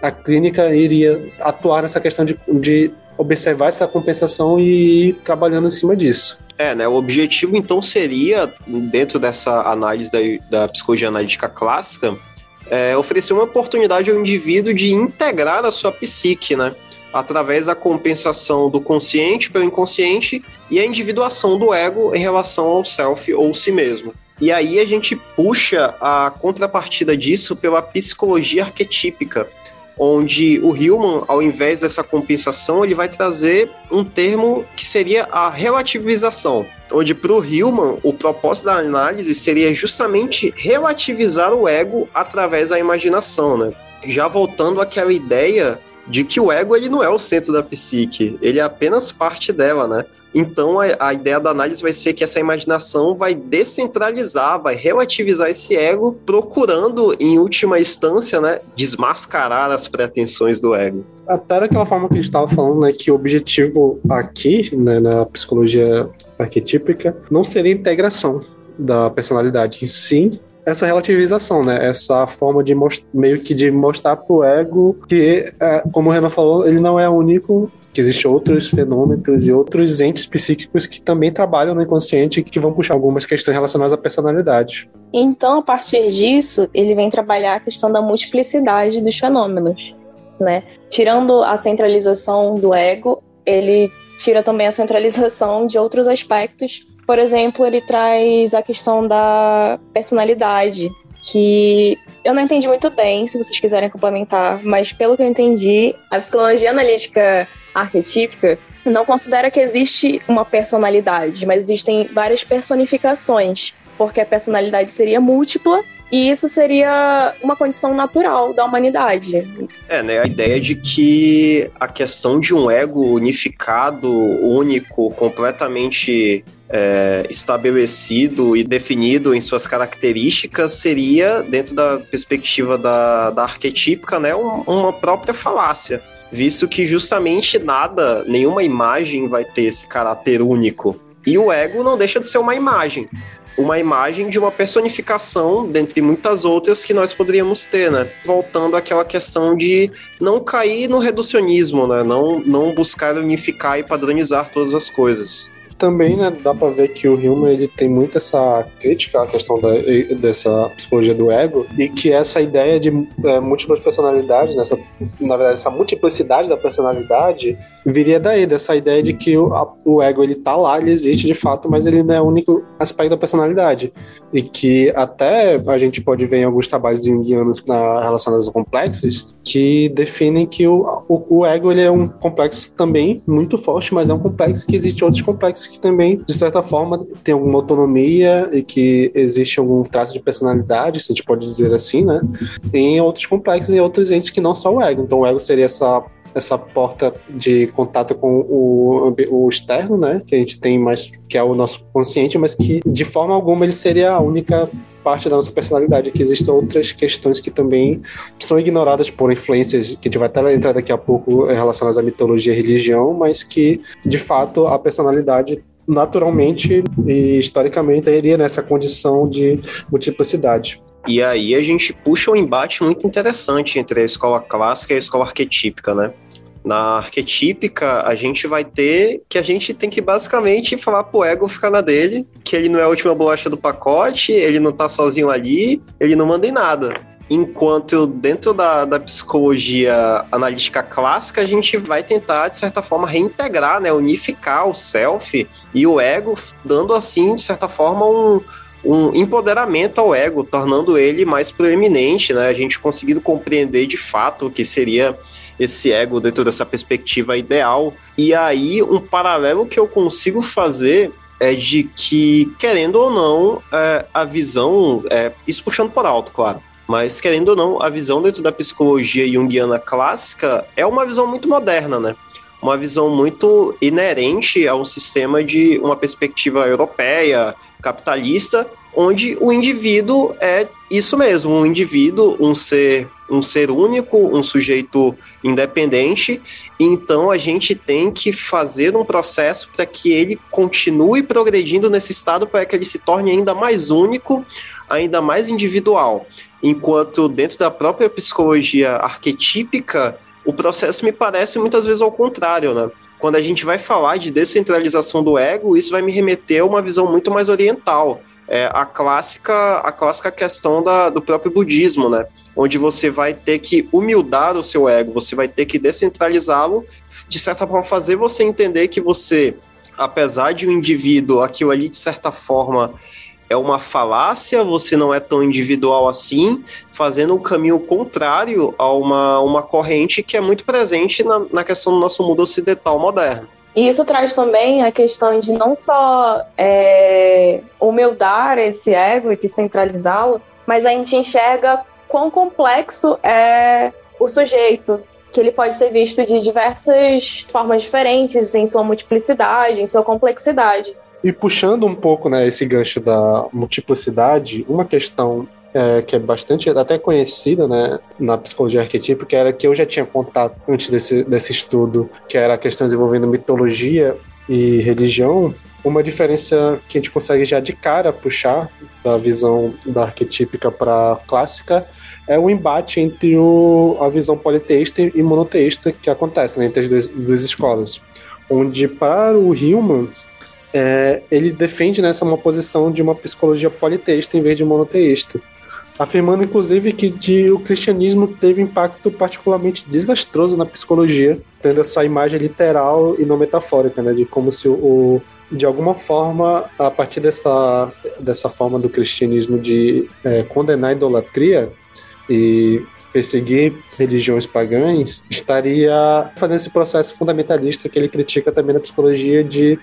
a clínica iria atuar nessa questão de, de observar essa compensação e ir trabalhando em cima disso. É, né? O objetivo então seria, dentro dessa análise da, da psicologia analítica clássica, é, oferecer uma oportunidade ao indivíduo de integrar a sua psique, né? Através da compensação do consciente pelo inconsciente e a individuação do ego em relação ao self ou si mesmo. E aí a gente puxa a contrapartida disso pela psicologia arquetípica, onde o Hillman, ao invés dessa compensação, ele vai trazer um termo que seria a relativização, onde para o Hillman o propósito da análise seria justamente relativizar o ego através da imaginação, né? Já voltando àquela ideia de que o ego ele não é o centro da psique, ele é apenas parte dela, né? Então a, a, ideia da análise vai ser que essa imaginação vai descentralizar, vai relativizar esse ego, procurando, em última instância, né, desmascarar as pretensões do ego. Até daquela forma que a gente estava falando, né, que o objetivo aqui, né, na psicologia arquetípica, não seria a integração da personalidade, em si essa relativização, né? Essa forma de meio que de mostrar pro ego que, é, como o Renan falou, ele não é único, que existem outros fenômenos e outros entes psíquicos que também trabalham no inconsciente e que vão puxar algumas questões relacionadas à personalidade. Então, a partir disso, ele vem trabalhar a questão da multiplicidade dos fenômenos, né? Tirando a centralização do ego, ele tira também a centralização de outros aspectos por exemplo, ele traz a questão da personalidade, que eu não entendi muito bem, se vocês quiserem complementar, mas pelo que eu entendi, a psicologia analítica arquetípica não considera que existe uma personalidade, mas existem várias personificações, porque a personalidade seria múltipla e isso seria uma condição natural da humanidade. É, né? A ideia de que a questão de um ego unificado, único, completamente é, estabelecido e definido em suas características seria, dentro da perspectiva da, da arquetípica, né, um, uma própria falácia, visto que justamente nada, nenhuma imagem vai ter esse caráter único. E o ego não deixa de ser uma imagem. Uma imagem de uma personificação, dentre muitas outras que nós poderíamos ter, né? Voltando àquela questão de não cair no reducionismo, né? Não, não buscar unificar e padronizar todas as coisas também, né, dá para ver que o Hume ele tem muito essa crítica à questão da, dessa psicologia do ego e que essa ideia de é, múltiplas personalidades, nessa, na verdade, essa multiplicidade da personalidade viria daí, dessa ideia de que o, a, o ego ele tá lá, ele existe de fato, mas ele não é o único aspecto da personalidade. E que até a gente pode ver em alguns trabalhos junguianos na, relacionados a complexos que definem que o, o, o ego ele é um complexo também muito forte, mas é um complexo que existe outros complexos que também, de certa forma, tem alguma autonomia e que existe algum traço de personalidade, se a gente pode dizer assim, né? Em outros complexos e outros entes que não só o ego. Então o ego seria essa essa porta de contato com o, o externo, né? Que a gente tem mais, que é o nosso consciente, mas que de forma alguma ele seria a única parte da nossa personalidade, que existem outras questões que também são ignoradas por influências que a gente vai até entrar daqui a pouco relacionadas à mitologia e religião, mas que de fato a personalidade naturalmente e historicamente iria nessa condição de multiplicidade. E aí a gente puxa um embate muito interessante entre a escola clássica e a escola arquetípica, né? Na arquetípica, a gente vai ter que a gente tem que basicamente falar pro ego ficar na dele, que ele não é a última bolacha do pacote, ele não tá sozinho ali, ele não manda em nada. Enquanto dentro da, da psicologia analítica clássica, a gente vai tentar, de certa forma, reintegrar, né, unificar o self e o ego, dando assim, de certa forma, um, um empoderamento ao ego, tornando ele mais proeminente, né? A gente conseguindo compreender de fato o que seria esse ego dentro dessa perspectiva ideal. E aí, um paralelo que eu consigo fazer é de que, querendo ou não, é, a visão, é, isso puxando por alto, claro, mas querendo ou não, a visão dentro da psicologia junguiana clássica é uma visão muito moderna, né? Uma visão muito inerente a um sistema de uma perspectiva europeia, capitalista, onde o indivíduo é isso mesmo, um indivíduo, um ser, um ser único, um sujeito independente. Então a gente tem que fazer um processo para que ele continue progredindo nesse estado para que ele se torne ainda mais único, ainda mais individual. Enquanto dentro da própria psicologia arquetípica, o processo me parece muitas vezes ao contrário, né? Quando a gente vai falar de descentralização do ego, isso vai me remeter a uma visão muito mais oriental. É a clássica, a clássica questão da, do próprio budismo, né? Onde você vai ter que humildar o seu ego, você vai ter que descentralizá-lo, de certa forma fazer você entender que você, apesar de um indivíduo, aquilo ali de certa forma é uma falácia, você não é tão individual assim, fazendo um caminho contrário a uma, uma corrente que é muito presente na, na questão do nosso mundo ocidental moderno. E isso traz também a questão de não só é, humildar esse ego e descentralizá-lo, mas a gente enxerga quão complexo é o sujeito. que ele pode ser visto de diversas formas diferentes, em sua multiplicidade, em sua complexidade. E puxando um pouco né, esse gancho da multiplicidade, uma questão é, que é bastante até conhecida né, na psicologia arquetípica, era que eu já tinha contato antes desse, desse estudo, que era a questão envolvendo mitologia e religião, uma diferença que a gente consegue já de cara puxar da visão da arquetípica para clássica é o embate entre o, a visão politeísta e monoteísta que acontece né, entre as duas, escolas. Onde, para o Hillman, é, ele defende nessa né, uma posição de uma psicologia politeísta em vez de monoteísta afirmando inclusive que de, o cristianismo teve impacto particularmente desastroso na psicologia, tendo essa imagem literal e não metafórica, né, de como se o, de alguma forma, a partir dessa, dessa forma do cristianismo de é, condenar a idolatria e perseguir religiões pagãs, estaria fazendo esse processo fundamentalista que ele critica também na psicologia de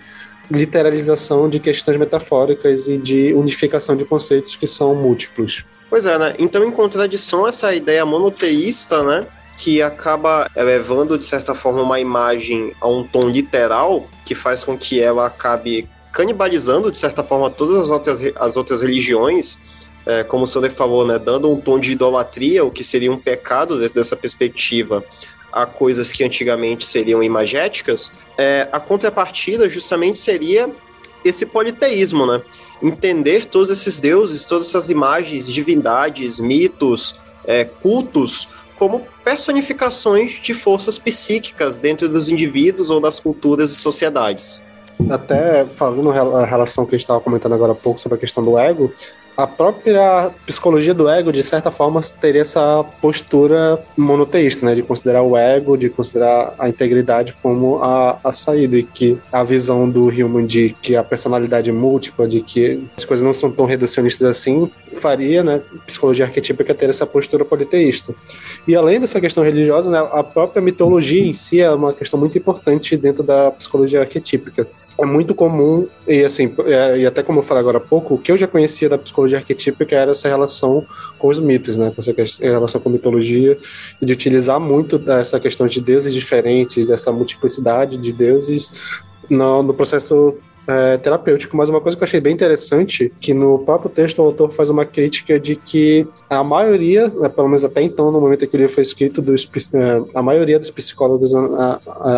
literalização de questões metafóricas e de unificação de conceitos que são múltiplos. Pois é, né? Então, em contradição essa ideia monoteísta, né? Que acaba elevando, de certa forma, uma imagem a um tom literal, que faz com que ela acabe canibalizando, de certa forma, todas as outras, as outras religiões, é, como o Sander falou, né? Dando um tom de idolatria, o que seria um pecado dentro dessa perspectiva, a coisas que antigamente seriam imagéticas, é, a contrapartida justamente seria esse politeísmo, né? entender todos esses deuses, todas essas imagens, divindades, mitos, é, cultos, como personificações de forças psíquicas dentro dos indivíduos ou das culturas e sociedades. Até fazendo a relação que a gente estava comentando agora há pouco sobre a questão do ego, a própria psicologia do ego, de certa forma, teria essa postura monoteísta, né? De considerar o ego, de considerar a integridade como a, a saída, e que a visão do Human de que a personalidade é múltipla, de que as coisas não são tão reducionistas assim, faria, né? Psicologia arquetípica ter essa postura politeísta. E além dessa questão religiosa, né, a própria mitologia em si é uma questão muito importante dentro da psicologia arquetípica é muito comum, e assim, é, e até como eu falei agora há pouco, o que eu já conhecia da psicologia arquetípica era essa relação com os mitos, né? Com essa relação com a mitologia, e de utilizar muito essa questão de deuses diferentes, dessa multiplicidade de deuses no, no processo é, terapêutico. Mas uma coisa que eu achei bem interessante, que no próprio texto o autor faz uma crítica de que a maioria, né, pelo menos até então, no momento em que o livro foi escrito, dos, é, a maioria dos psicólogos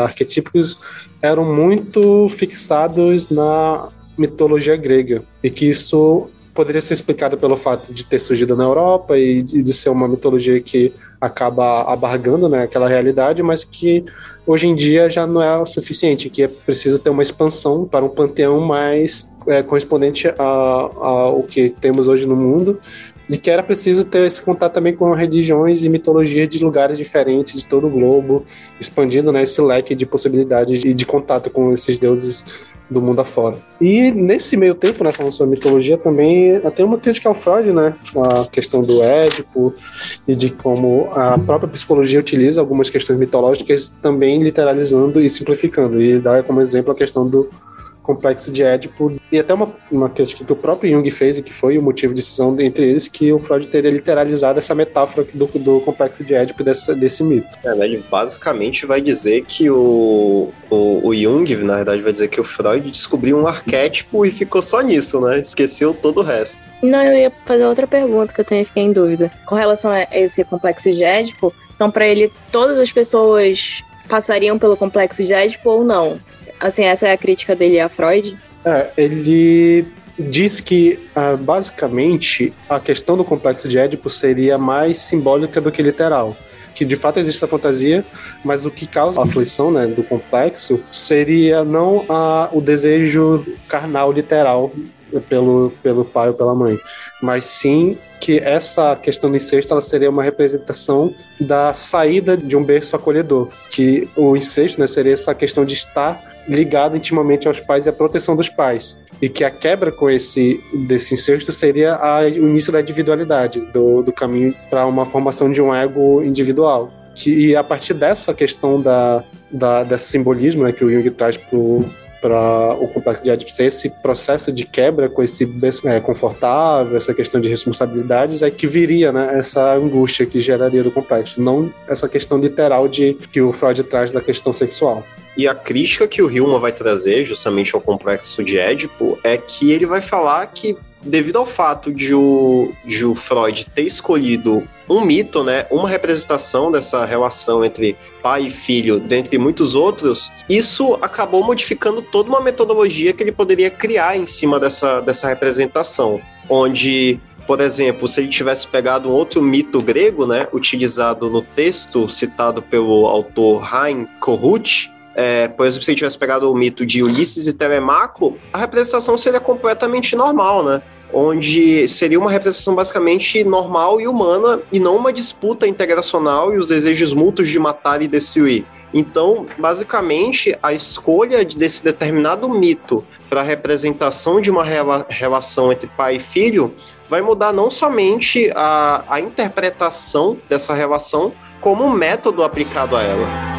arquetípicos eram muito fixados na mitologia grega e que isso poderia ser explicado pelo fato de ter surgido na Europa e de ser uma mitologia que acaba abargando né, aquela realidade, mas que hoje em dia já não é o suficiente, que é preciso ter uma expansão para um panteão mais é, correspondente ao que temos hoje no mundo de que era preciso ter esse contato também com religiões e mitologias de lugares diferentes de todo o globo, expandindo né, esse leque de possibilidades de, de contato com esses deuses do mundo afora. E nesse meio tempo, né, falando sobre mitologia, também até uma crítica ao Freud, né, a questão do Édipo e de como a própria psicologia utiliza algumas questões mitológicas também literalizando e simplificando. E dá como exemplo a questão do complexo de Édipo, e até uma, uma crítica que o próprio Jung fez, e que foi o motivo de decisão entre eles, que o Freud teria literalizado essa metáfora do, do complexo de Édipo desse, desse mito. É, né, ele basicamente vai dizer que o, o, o Jung, na verdade, vai dizer que o Freud descobriu um arquétipo e ficou só nisso, né? Esqueceu todo o resto. Não, eu ia fazer outra pergunta que eu tenho fiquei em dúvida. Com relação a esse complexo de Édipo, então, para ele, todas as pessoas passariam pelo complexo de Édipo ou não? Assim, essa é a crítica dele a Freud? É, ele diz que, ah, basicamente, a questão do complexo de Édipo seria mais simbólica do que literal. Que de fato existe essa fantasia, mas o que causa a aflição né, do complexo seria não a, o desejo carnal literal pelo, pelo pai ou pela mãe, mas sim que essa questão do incesto ela seria uma representação da saída de um berço acolhedor, que o incesto né, seria essa questão de estar ligado intimamente aos pais e à proteção dos pais. E que a quebra com esse desse incesto seria a, o início da individualidade, do, do caminho para uma formação de um ego individual. Que, e a partir dessa questão da, da, desse simbolismo né, que o Jung traz para o complexo de ser esse processo de quebra com esse é, confortável, essa questão de responsabilidades, é que viria né, essa angústia que geraria do complexo, não essa questão literal de que o Freud traz da questão sexual. E a crítica que o Hillman vai trazer justamente ao complexo de Édipo é que ele vai falar que devido ao fato de o, de o Freud ter escolhido um mito, né, uma representação dessa relação entre pai e filho, dentre muitos outros, isso acabou modificando toda uma metodologia que ele poderia criar em cima dessa, dessa representação, onde por exemplo, se ele tivesse pegado um outro mito grego, né, utilizado no texto citado pelo autor Hein Kohut, é, por exemplo, se ele tivesse pegado o mito de Ulisses e Telemaco, a representação seria completamente normal, né? onde seria uma representação basicamente normal e humana e não uma disputa integracional e os desejos mútuos de matar e destruir. Então, basicamente, a escolha desse determinado mito para a representação de uma rela relação entre pai e filho vai mudar não somente a, a interpretação dessa relação, como o método aplicado a ela.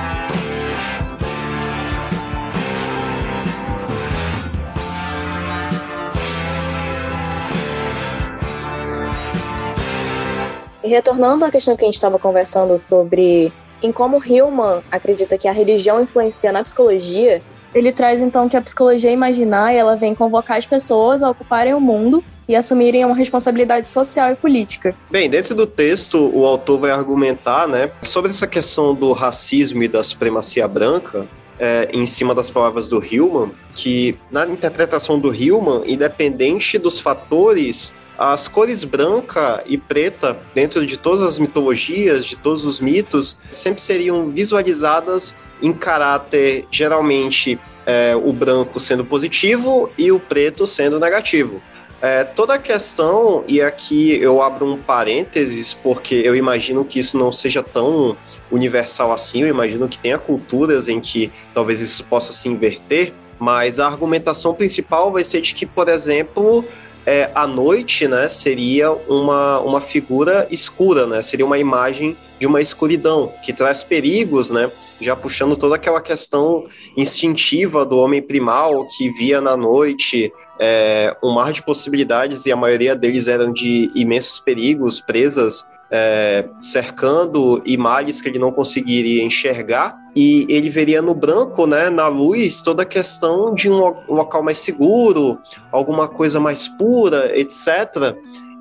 Retornando à questão que a gente estava conversando sobre em como Hillman acredita que a religião influencia na psicologia, ele traz então que a psicologia imaginar ela vem convocar as pessoas a ocuparem o mundo e assumirem uma responsabilidade social e política. Bem, dentro do texto, o autor vai argumentar né, sobre essa questão do racismo e da supremacia branca, é, em cima das palavras do Hillman, que na interpretação do Hillman, independente dos fatores as cores branca e preta, dentro de todas as mitologias, de todos os mitos, sempre seriam visualizadas em caráter, geralmente, é, o branco sendo positivo e o preto sendo negativo. É, toda a questão, e aqui eu abro um parênteses, porque eu imagino que isso não seja tão universal assim, eu imagino que tenha culturas em que talvez isso possa se inverter, mas a argumentação principal vai ser de que, por exemplo, é, a noite, né, seria uma, uma figura escura, né, seria uma imagem de uma escuridão, que traz perigos, né, já puxando toda aquela questão instintiva do homem primal que via na noite é, um mar de possibilidades e a maioria deles eram de imensos perigos, presas é, cercando males que ele não conseguiria enxergar, e ele veria no branco, né, na luz, toda a questão de um, um local mais seguro, alguma coisa mais pura, etc.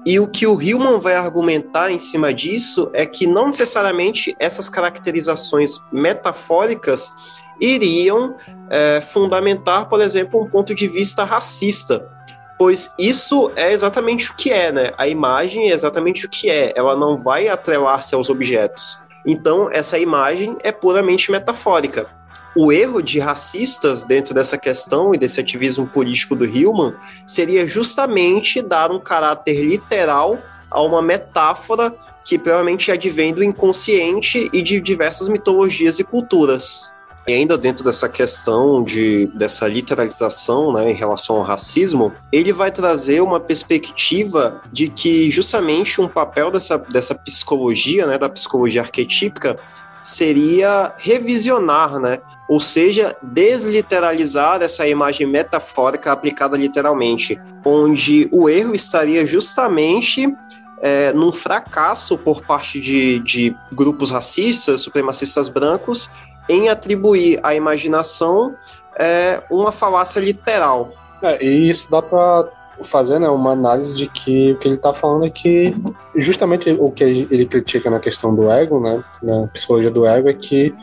E o que o Hillman vai argumentar em cima disso é que não necessariamente essas caracterizações metafóricas iriam é, fundamentar, por exemplo, um ponto de vista racista pois isso é exatamente o que é, né? A imagem é exatamente o que é, ela não vai atrelar-se aos objetos. Então, essa imagem é puramente metafórica. O erro de racistas dentro dessa questão e desse ativismo político do Hillman seria justamente dar um caráter literal a uma metáfora que provavelmente advém do inconsciente e de diversas mitologias e culturas. E ainda dentro dessa questão de, dessa literalização né, em relação ao racismo, ele vai trazer uma perspectiva de que justamente um papel dessa, dessa psicologia, né, da psicologia arquetípica, seria revisionar, né? Ou seja, desliteralizar essa imagem metafórica aplicada literalmente, onde o erro estaria justamente é, num fracasso por parte de, de grupos racistas, supremacistas brancos, em atribuir à imaginação é, uma falácia literal. É, e isso dá para fazer né, uma análise de que o que ele está falando é que justamente o que ele critica na questão do ego, né, na psicologia do ego, é que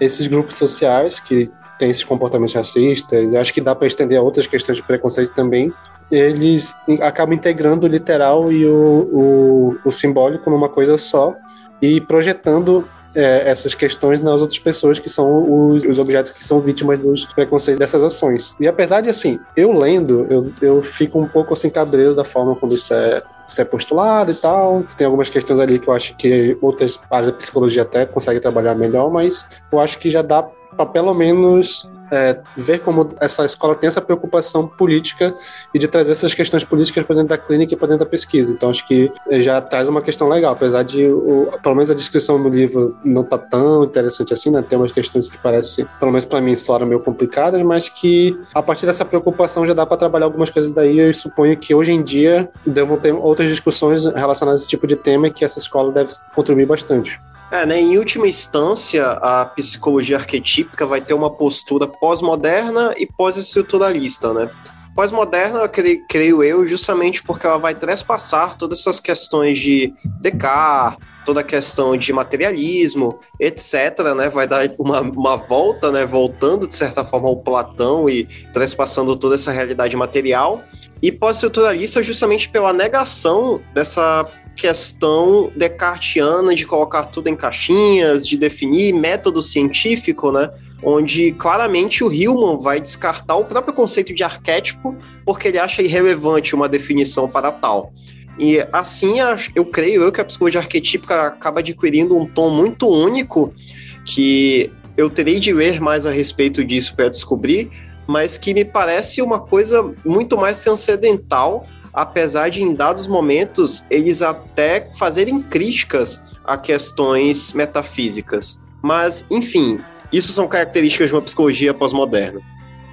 esses grupos sociais que têm esses comportamentos racistas, acho que dá para estender a outras questões de preconceito também, eles acabam integrando o literal e o, o, o simbólico numa coisa só e projetando é, essas questões nas outras pessoas que são os, os objetos que são vítimas dos preconceitos dessas ações. E apesar de, assim, eu lendo, eu, eu fico um pouco assim cabreiro da forma como isso é isso é postulado e tal. Tem algumas questões ali que eu acho que outras áreas da psicologia até conseguem trabalhar melhor, mas eu acho que já dá para pelo menos é, ver como essa escola tem essa preocupação política e de trazer essas questões políticas para dentro da clínica e para dentro da pesquisa. Então, acho que já traz uma questão legal, apesar de, o, pelo menos, a descrição do livro não tá tão interessante assim, né? Tem umas questões que parecem, pelo menos para mim, soaram meio complicadas, mas que a partir dessa preocupação já dá para trabalhar algumas coisas daí. Eu suponho que hoje em dia devam ter outras discussões relacionadas a esse tipo de tema e que essa escola deve contribuir bastante. É, né? Em última instância, a psicologia arquetípica vai ter uma postura pós-moderna e pós-estruturalista, né? Pós-moderna, creio eu, justamente porque ela vai trespassar todas essas questões de Descartes, toda a questão de materialismo, etc., né? Vai dar uma, uma volta, né? Voltando, de certa forma, ao Platão e trespassando toda essa realidade material. E pós-estruturalista justamente pela negação dessa questão descartiana de colocar tudo em caixinhas, de definir método científico, né? Onde claramente o Hillman vai descartar o próprio conceito de arquétipo porque ele acha irrelevante uma definição para tal. E assim, eu creio eu que a psicologia arquetípica acaba adquirindo um tom muito único que eu terei de ler mais a respeito disso para descobrir, mas que me parece uma coisa muito mais transcendental apesar de em dados momentos eles até fazerem críticas a questões metafísicas. Mas, enfim, isso são características de uma psicologia pós-moderna.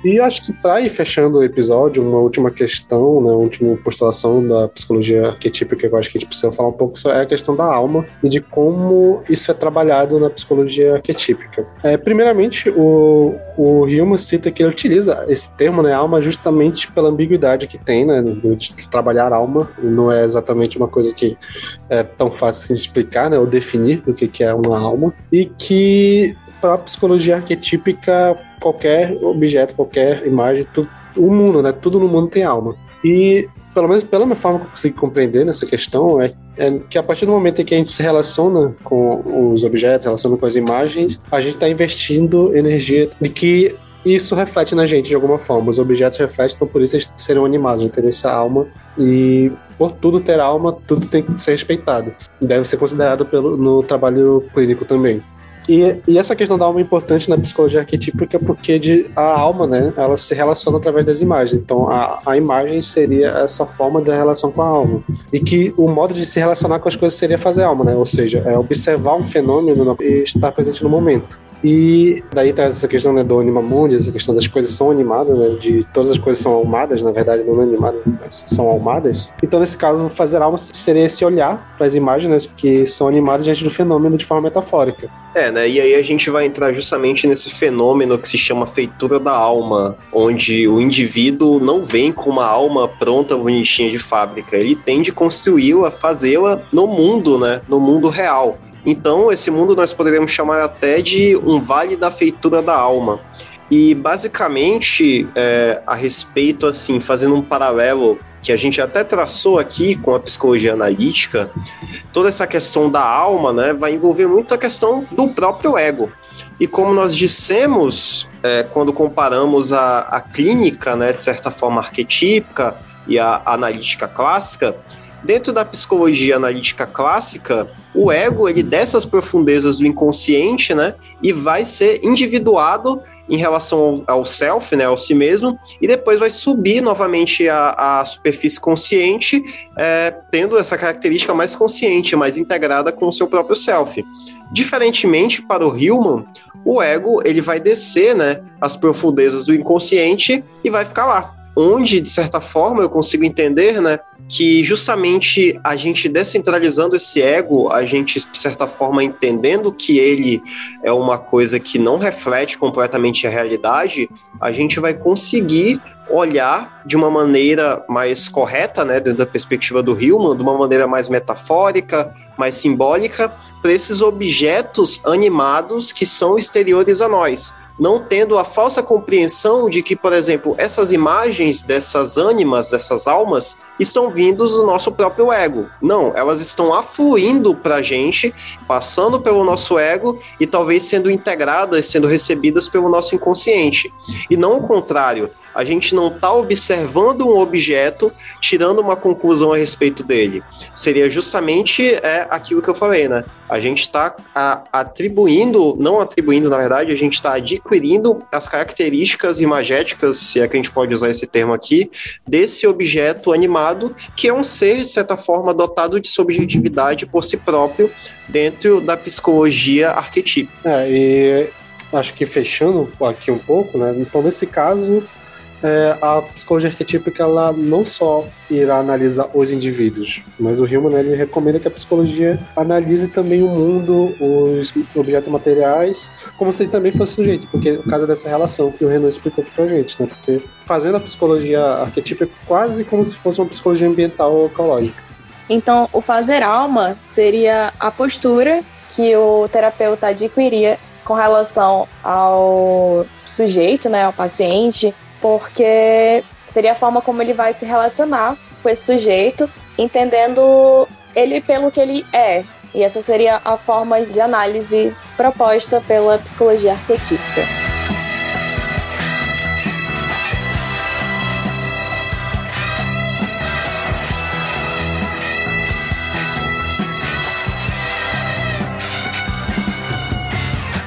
E acho que para ir fechando o episódio, uma última questão, né, uma última postulação da psicologia arquetípica que eu acho que a gente precisa falar um pouco é a questão da alma e de como isso é trabalhado na psicologia arquetípica. É, primeiramente, o, o Hume cita que ele utiliza esse termo, né, alma, justamente pela ambiguidade que tem, né, de trabalhar alma, não é exatamente uma coisa que é tão fácil de explicar, né, ou definir o que é uma alma, e que para a psicologia arquetípica, qualquer objeto, qualquer imagem, tudo, o mundo, né? Tudo no mundo tem alma. E, pelo menos pela minha forma que eu consigo compreender nessa questão, é, é que a partir do momento em que a gente se relaciona com os objetos, relaciona com as imagens, a gente está investindo energia de que isso reflete na gente de alguma forma. Os objetos refletem, então por isso eles serão animados, a ter essa alma. E por tudo ter alma, tudo tem que ser respeitado. Deve ser considerado pelo, no trabalho clínico também. E, e, essa questão da alma é importante na psicologia arquetípica porque de, a alma, né, ela se relaciona através das imagens. Então, a, a imagem seria essa forma da relação com a alma. E que o modo de se relacionar com as coisas seria fazer alma, né? Ou seja, é observar um fenômeno e estar presente no momento. E daí traz essa questão né, do Anima Mundi, essa questão das coisas são animadas, né, de todas as coisas são almadas, na verdade não animadas, mas são almadas. Então, nesse caso, fazer alma seria esse olhar para as imagens né, que são animadas diante do fenômeno de forma metafórica. É, né? E aí a gente vai entrar justamente nesse fenômeno que se chama feitura da alma, onde o indivíduo não vem com uma alma pronta, bonitinha de fábrica. Ele tem de construí-la, fazê-la no mundo, né? No mundo real. Então, esse mundo nós poderíamos chamar até de um vale da feitura da alma. E basicamente, é, a respeito, assim, fazendo um paralelo que a gente até traçou aqui com a psicologia analítica, toda essa questão da alma, né, vai envolver muito a questão do próprio ego. E como nós dissemos, é, quando comparamos a, a clínica, né, de certa forma arquetípica, e a analítica clássica, dentro da psicologia analítica clássica, o ego ele desce as profundezas do inconsciente, né, e vai ser individuado em relação ao, self, né, ao si mesmo, e depois vai subir novamente a, a superfície consciente, é, tendo essa característica mais consciente, mais integrada com o seu próprio self. Diferentemente para o Hillman, o ego ele vai descer, né, as profundezas do inconsciente e vai ficar lá, onde de certa forma eu consigo entender, né, que justamente a gente descentralizando esse ego, a gente, de certa forma, entendendo que ele é uma coisa que não reflete completamente a realidade, a gente vai conseguir olhar de uma maneira mais correta, né, dentro da perspectiva do Hillman, de uma maneira mais metafórica, mais simbólica, para esses objetos animados que são exteriores a nós não tendo a falsa compreensão de que, por exemplo, essas imagens dessas ânimas, dessas almas, estão vindos do nosso próprio ego. Não, elas estão afluindo para a gente, passando pelo nosso ego e talvez sendo integradas, sendo recebidas pelo nosso inconsciente. E não o contrário. A gente não está observando um objeto, tirando uma conclusão a respeito dele. Seria justamente é, aquilo que eu falei, né? A gente está atribuindo, não atribuindo, na verdade, a gente está adquirindo as características imagéticas, se é que a gente pode usar esse termo aqui, desse objeto animado, que é um ser, de certa forma, dotado de subjetividade por si próprio dentro da psicologia arquetípica. É, e acho que fechando aqui um pouco, né? Então, nesse caso, é, a psicologia arquetípica ela não só irá analisar os indivíduos, mas o Hillman né, ele recomenda que a psicologia analise também o mundo, os objetos materiais, como se ele também fosse sujeito, porque por causa dessa relação que o Renan explicou aqui pra gente, né? Porque fazendo a psicologia arquetípica quase como se fosse uma psicologia ambiental ou ecológica. Então, o fazer alma seria a postura que o terapeuta adquiria com relação ao sujeito, né, ao paciente, porque seria a forma como ele vai se relacionar com esse sujeito, entendendo ele pelo que ele é. E essa seria a forma de análise proposta pela psicologia arquetípica.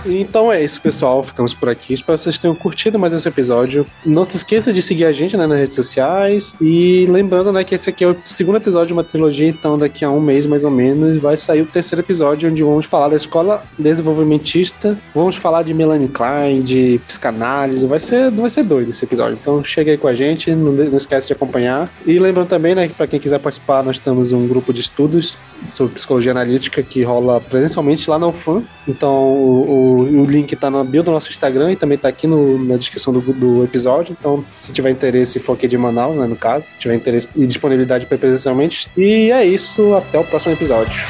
Então é isso, pessoal. Ficamos por aqui. Espero que vocês tenham curtido mais esse episódio. Não se esqueça de seguir a gente né, nas redes sociais. E lembrando né, que esse aqui é o segundo episódio de uma trilogia, então daqui a um mês mais ou menos vai sair o terceiro episódio, onde vamos falar da escola desenvolvimentista. Vamos falar de Melanie Klein, de psicanálise. Vai ser, vai ser doido esse episódio. Então chega aí com a gente, não, não esquece de acompanhar. E lembrando também, né, que para quem quiser participar, nós temos um grupo de estudos sobre psicologia analítica que rola presencialmente lá na UFAM. Então o, o o, link tá na bio do nosso Instagram e também tá aqui no, na descrição do, do, episódio. Então, se tiver interesse, for de Manaus, né, no caso, tiver interesse e disponibilidade para presencialmente. E é isso, até o próximo episódio.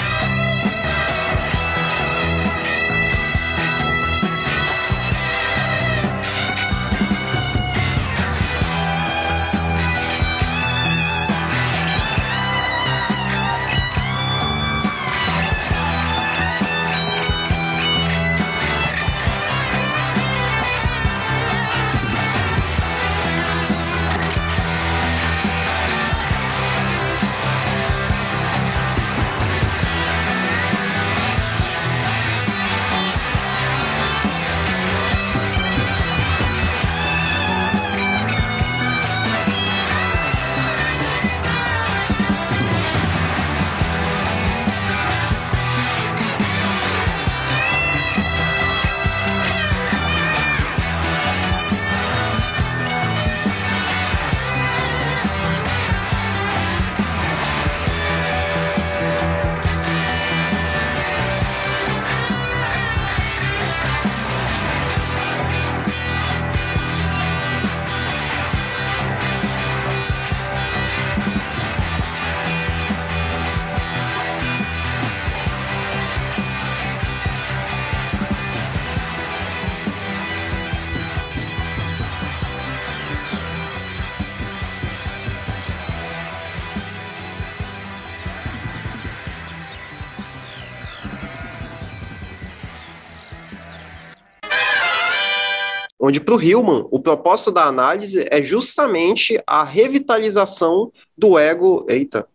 Onde para o Hillman o propósito da análise é justamente a revitalização do ego. Eita,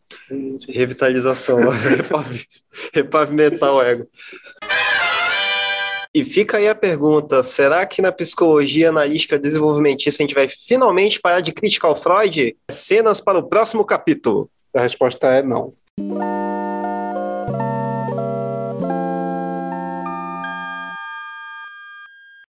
revitalização, repavimentar o ego. E fica aí a pergunta: será que na psicologia analítica desenvolvimentista a gente vai finalmente parar de criticar o Freud? Cenas para o próximo capítulo. A resposta é não.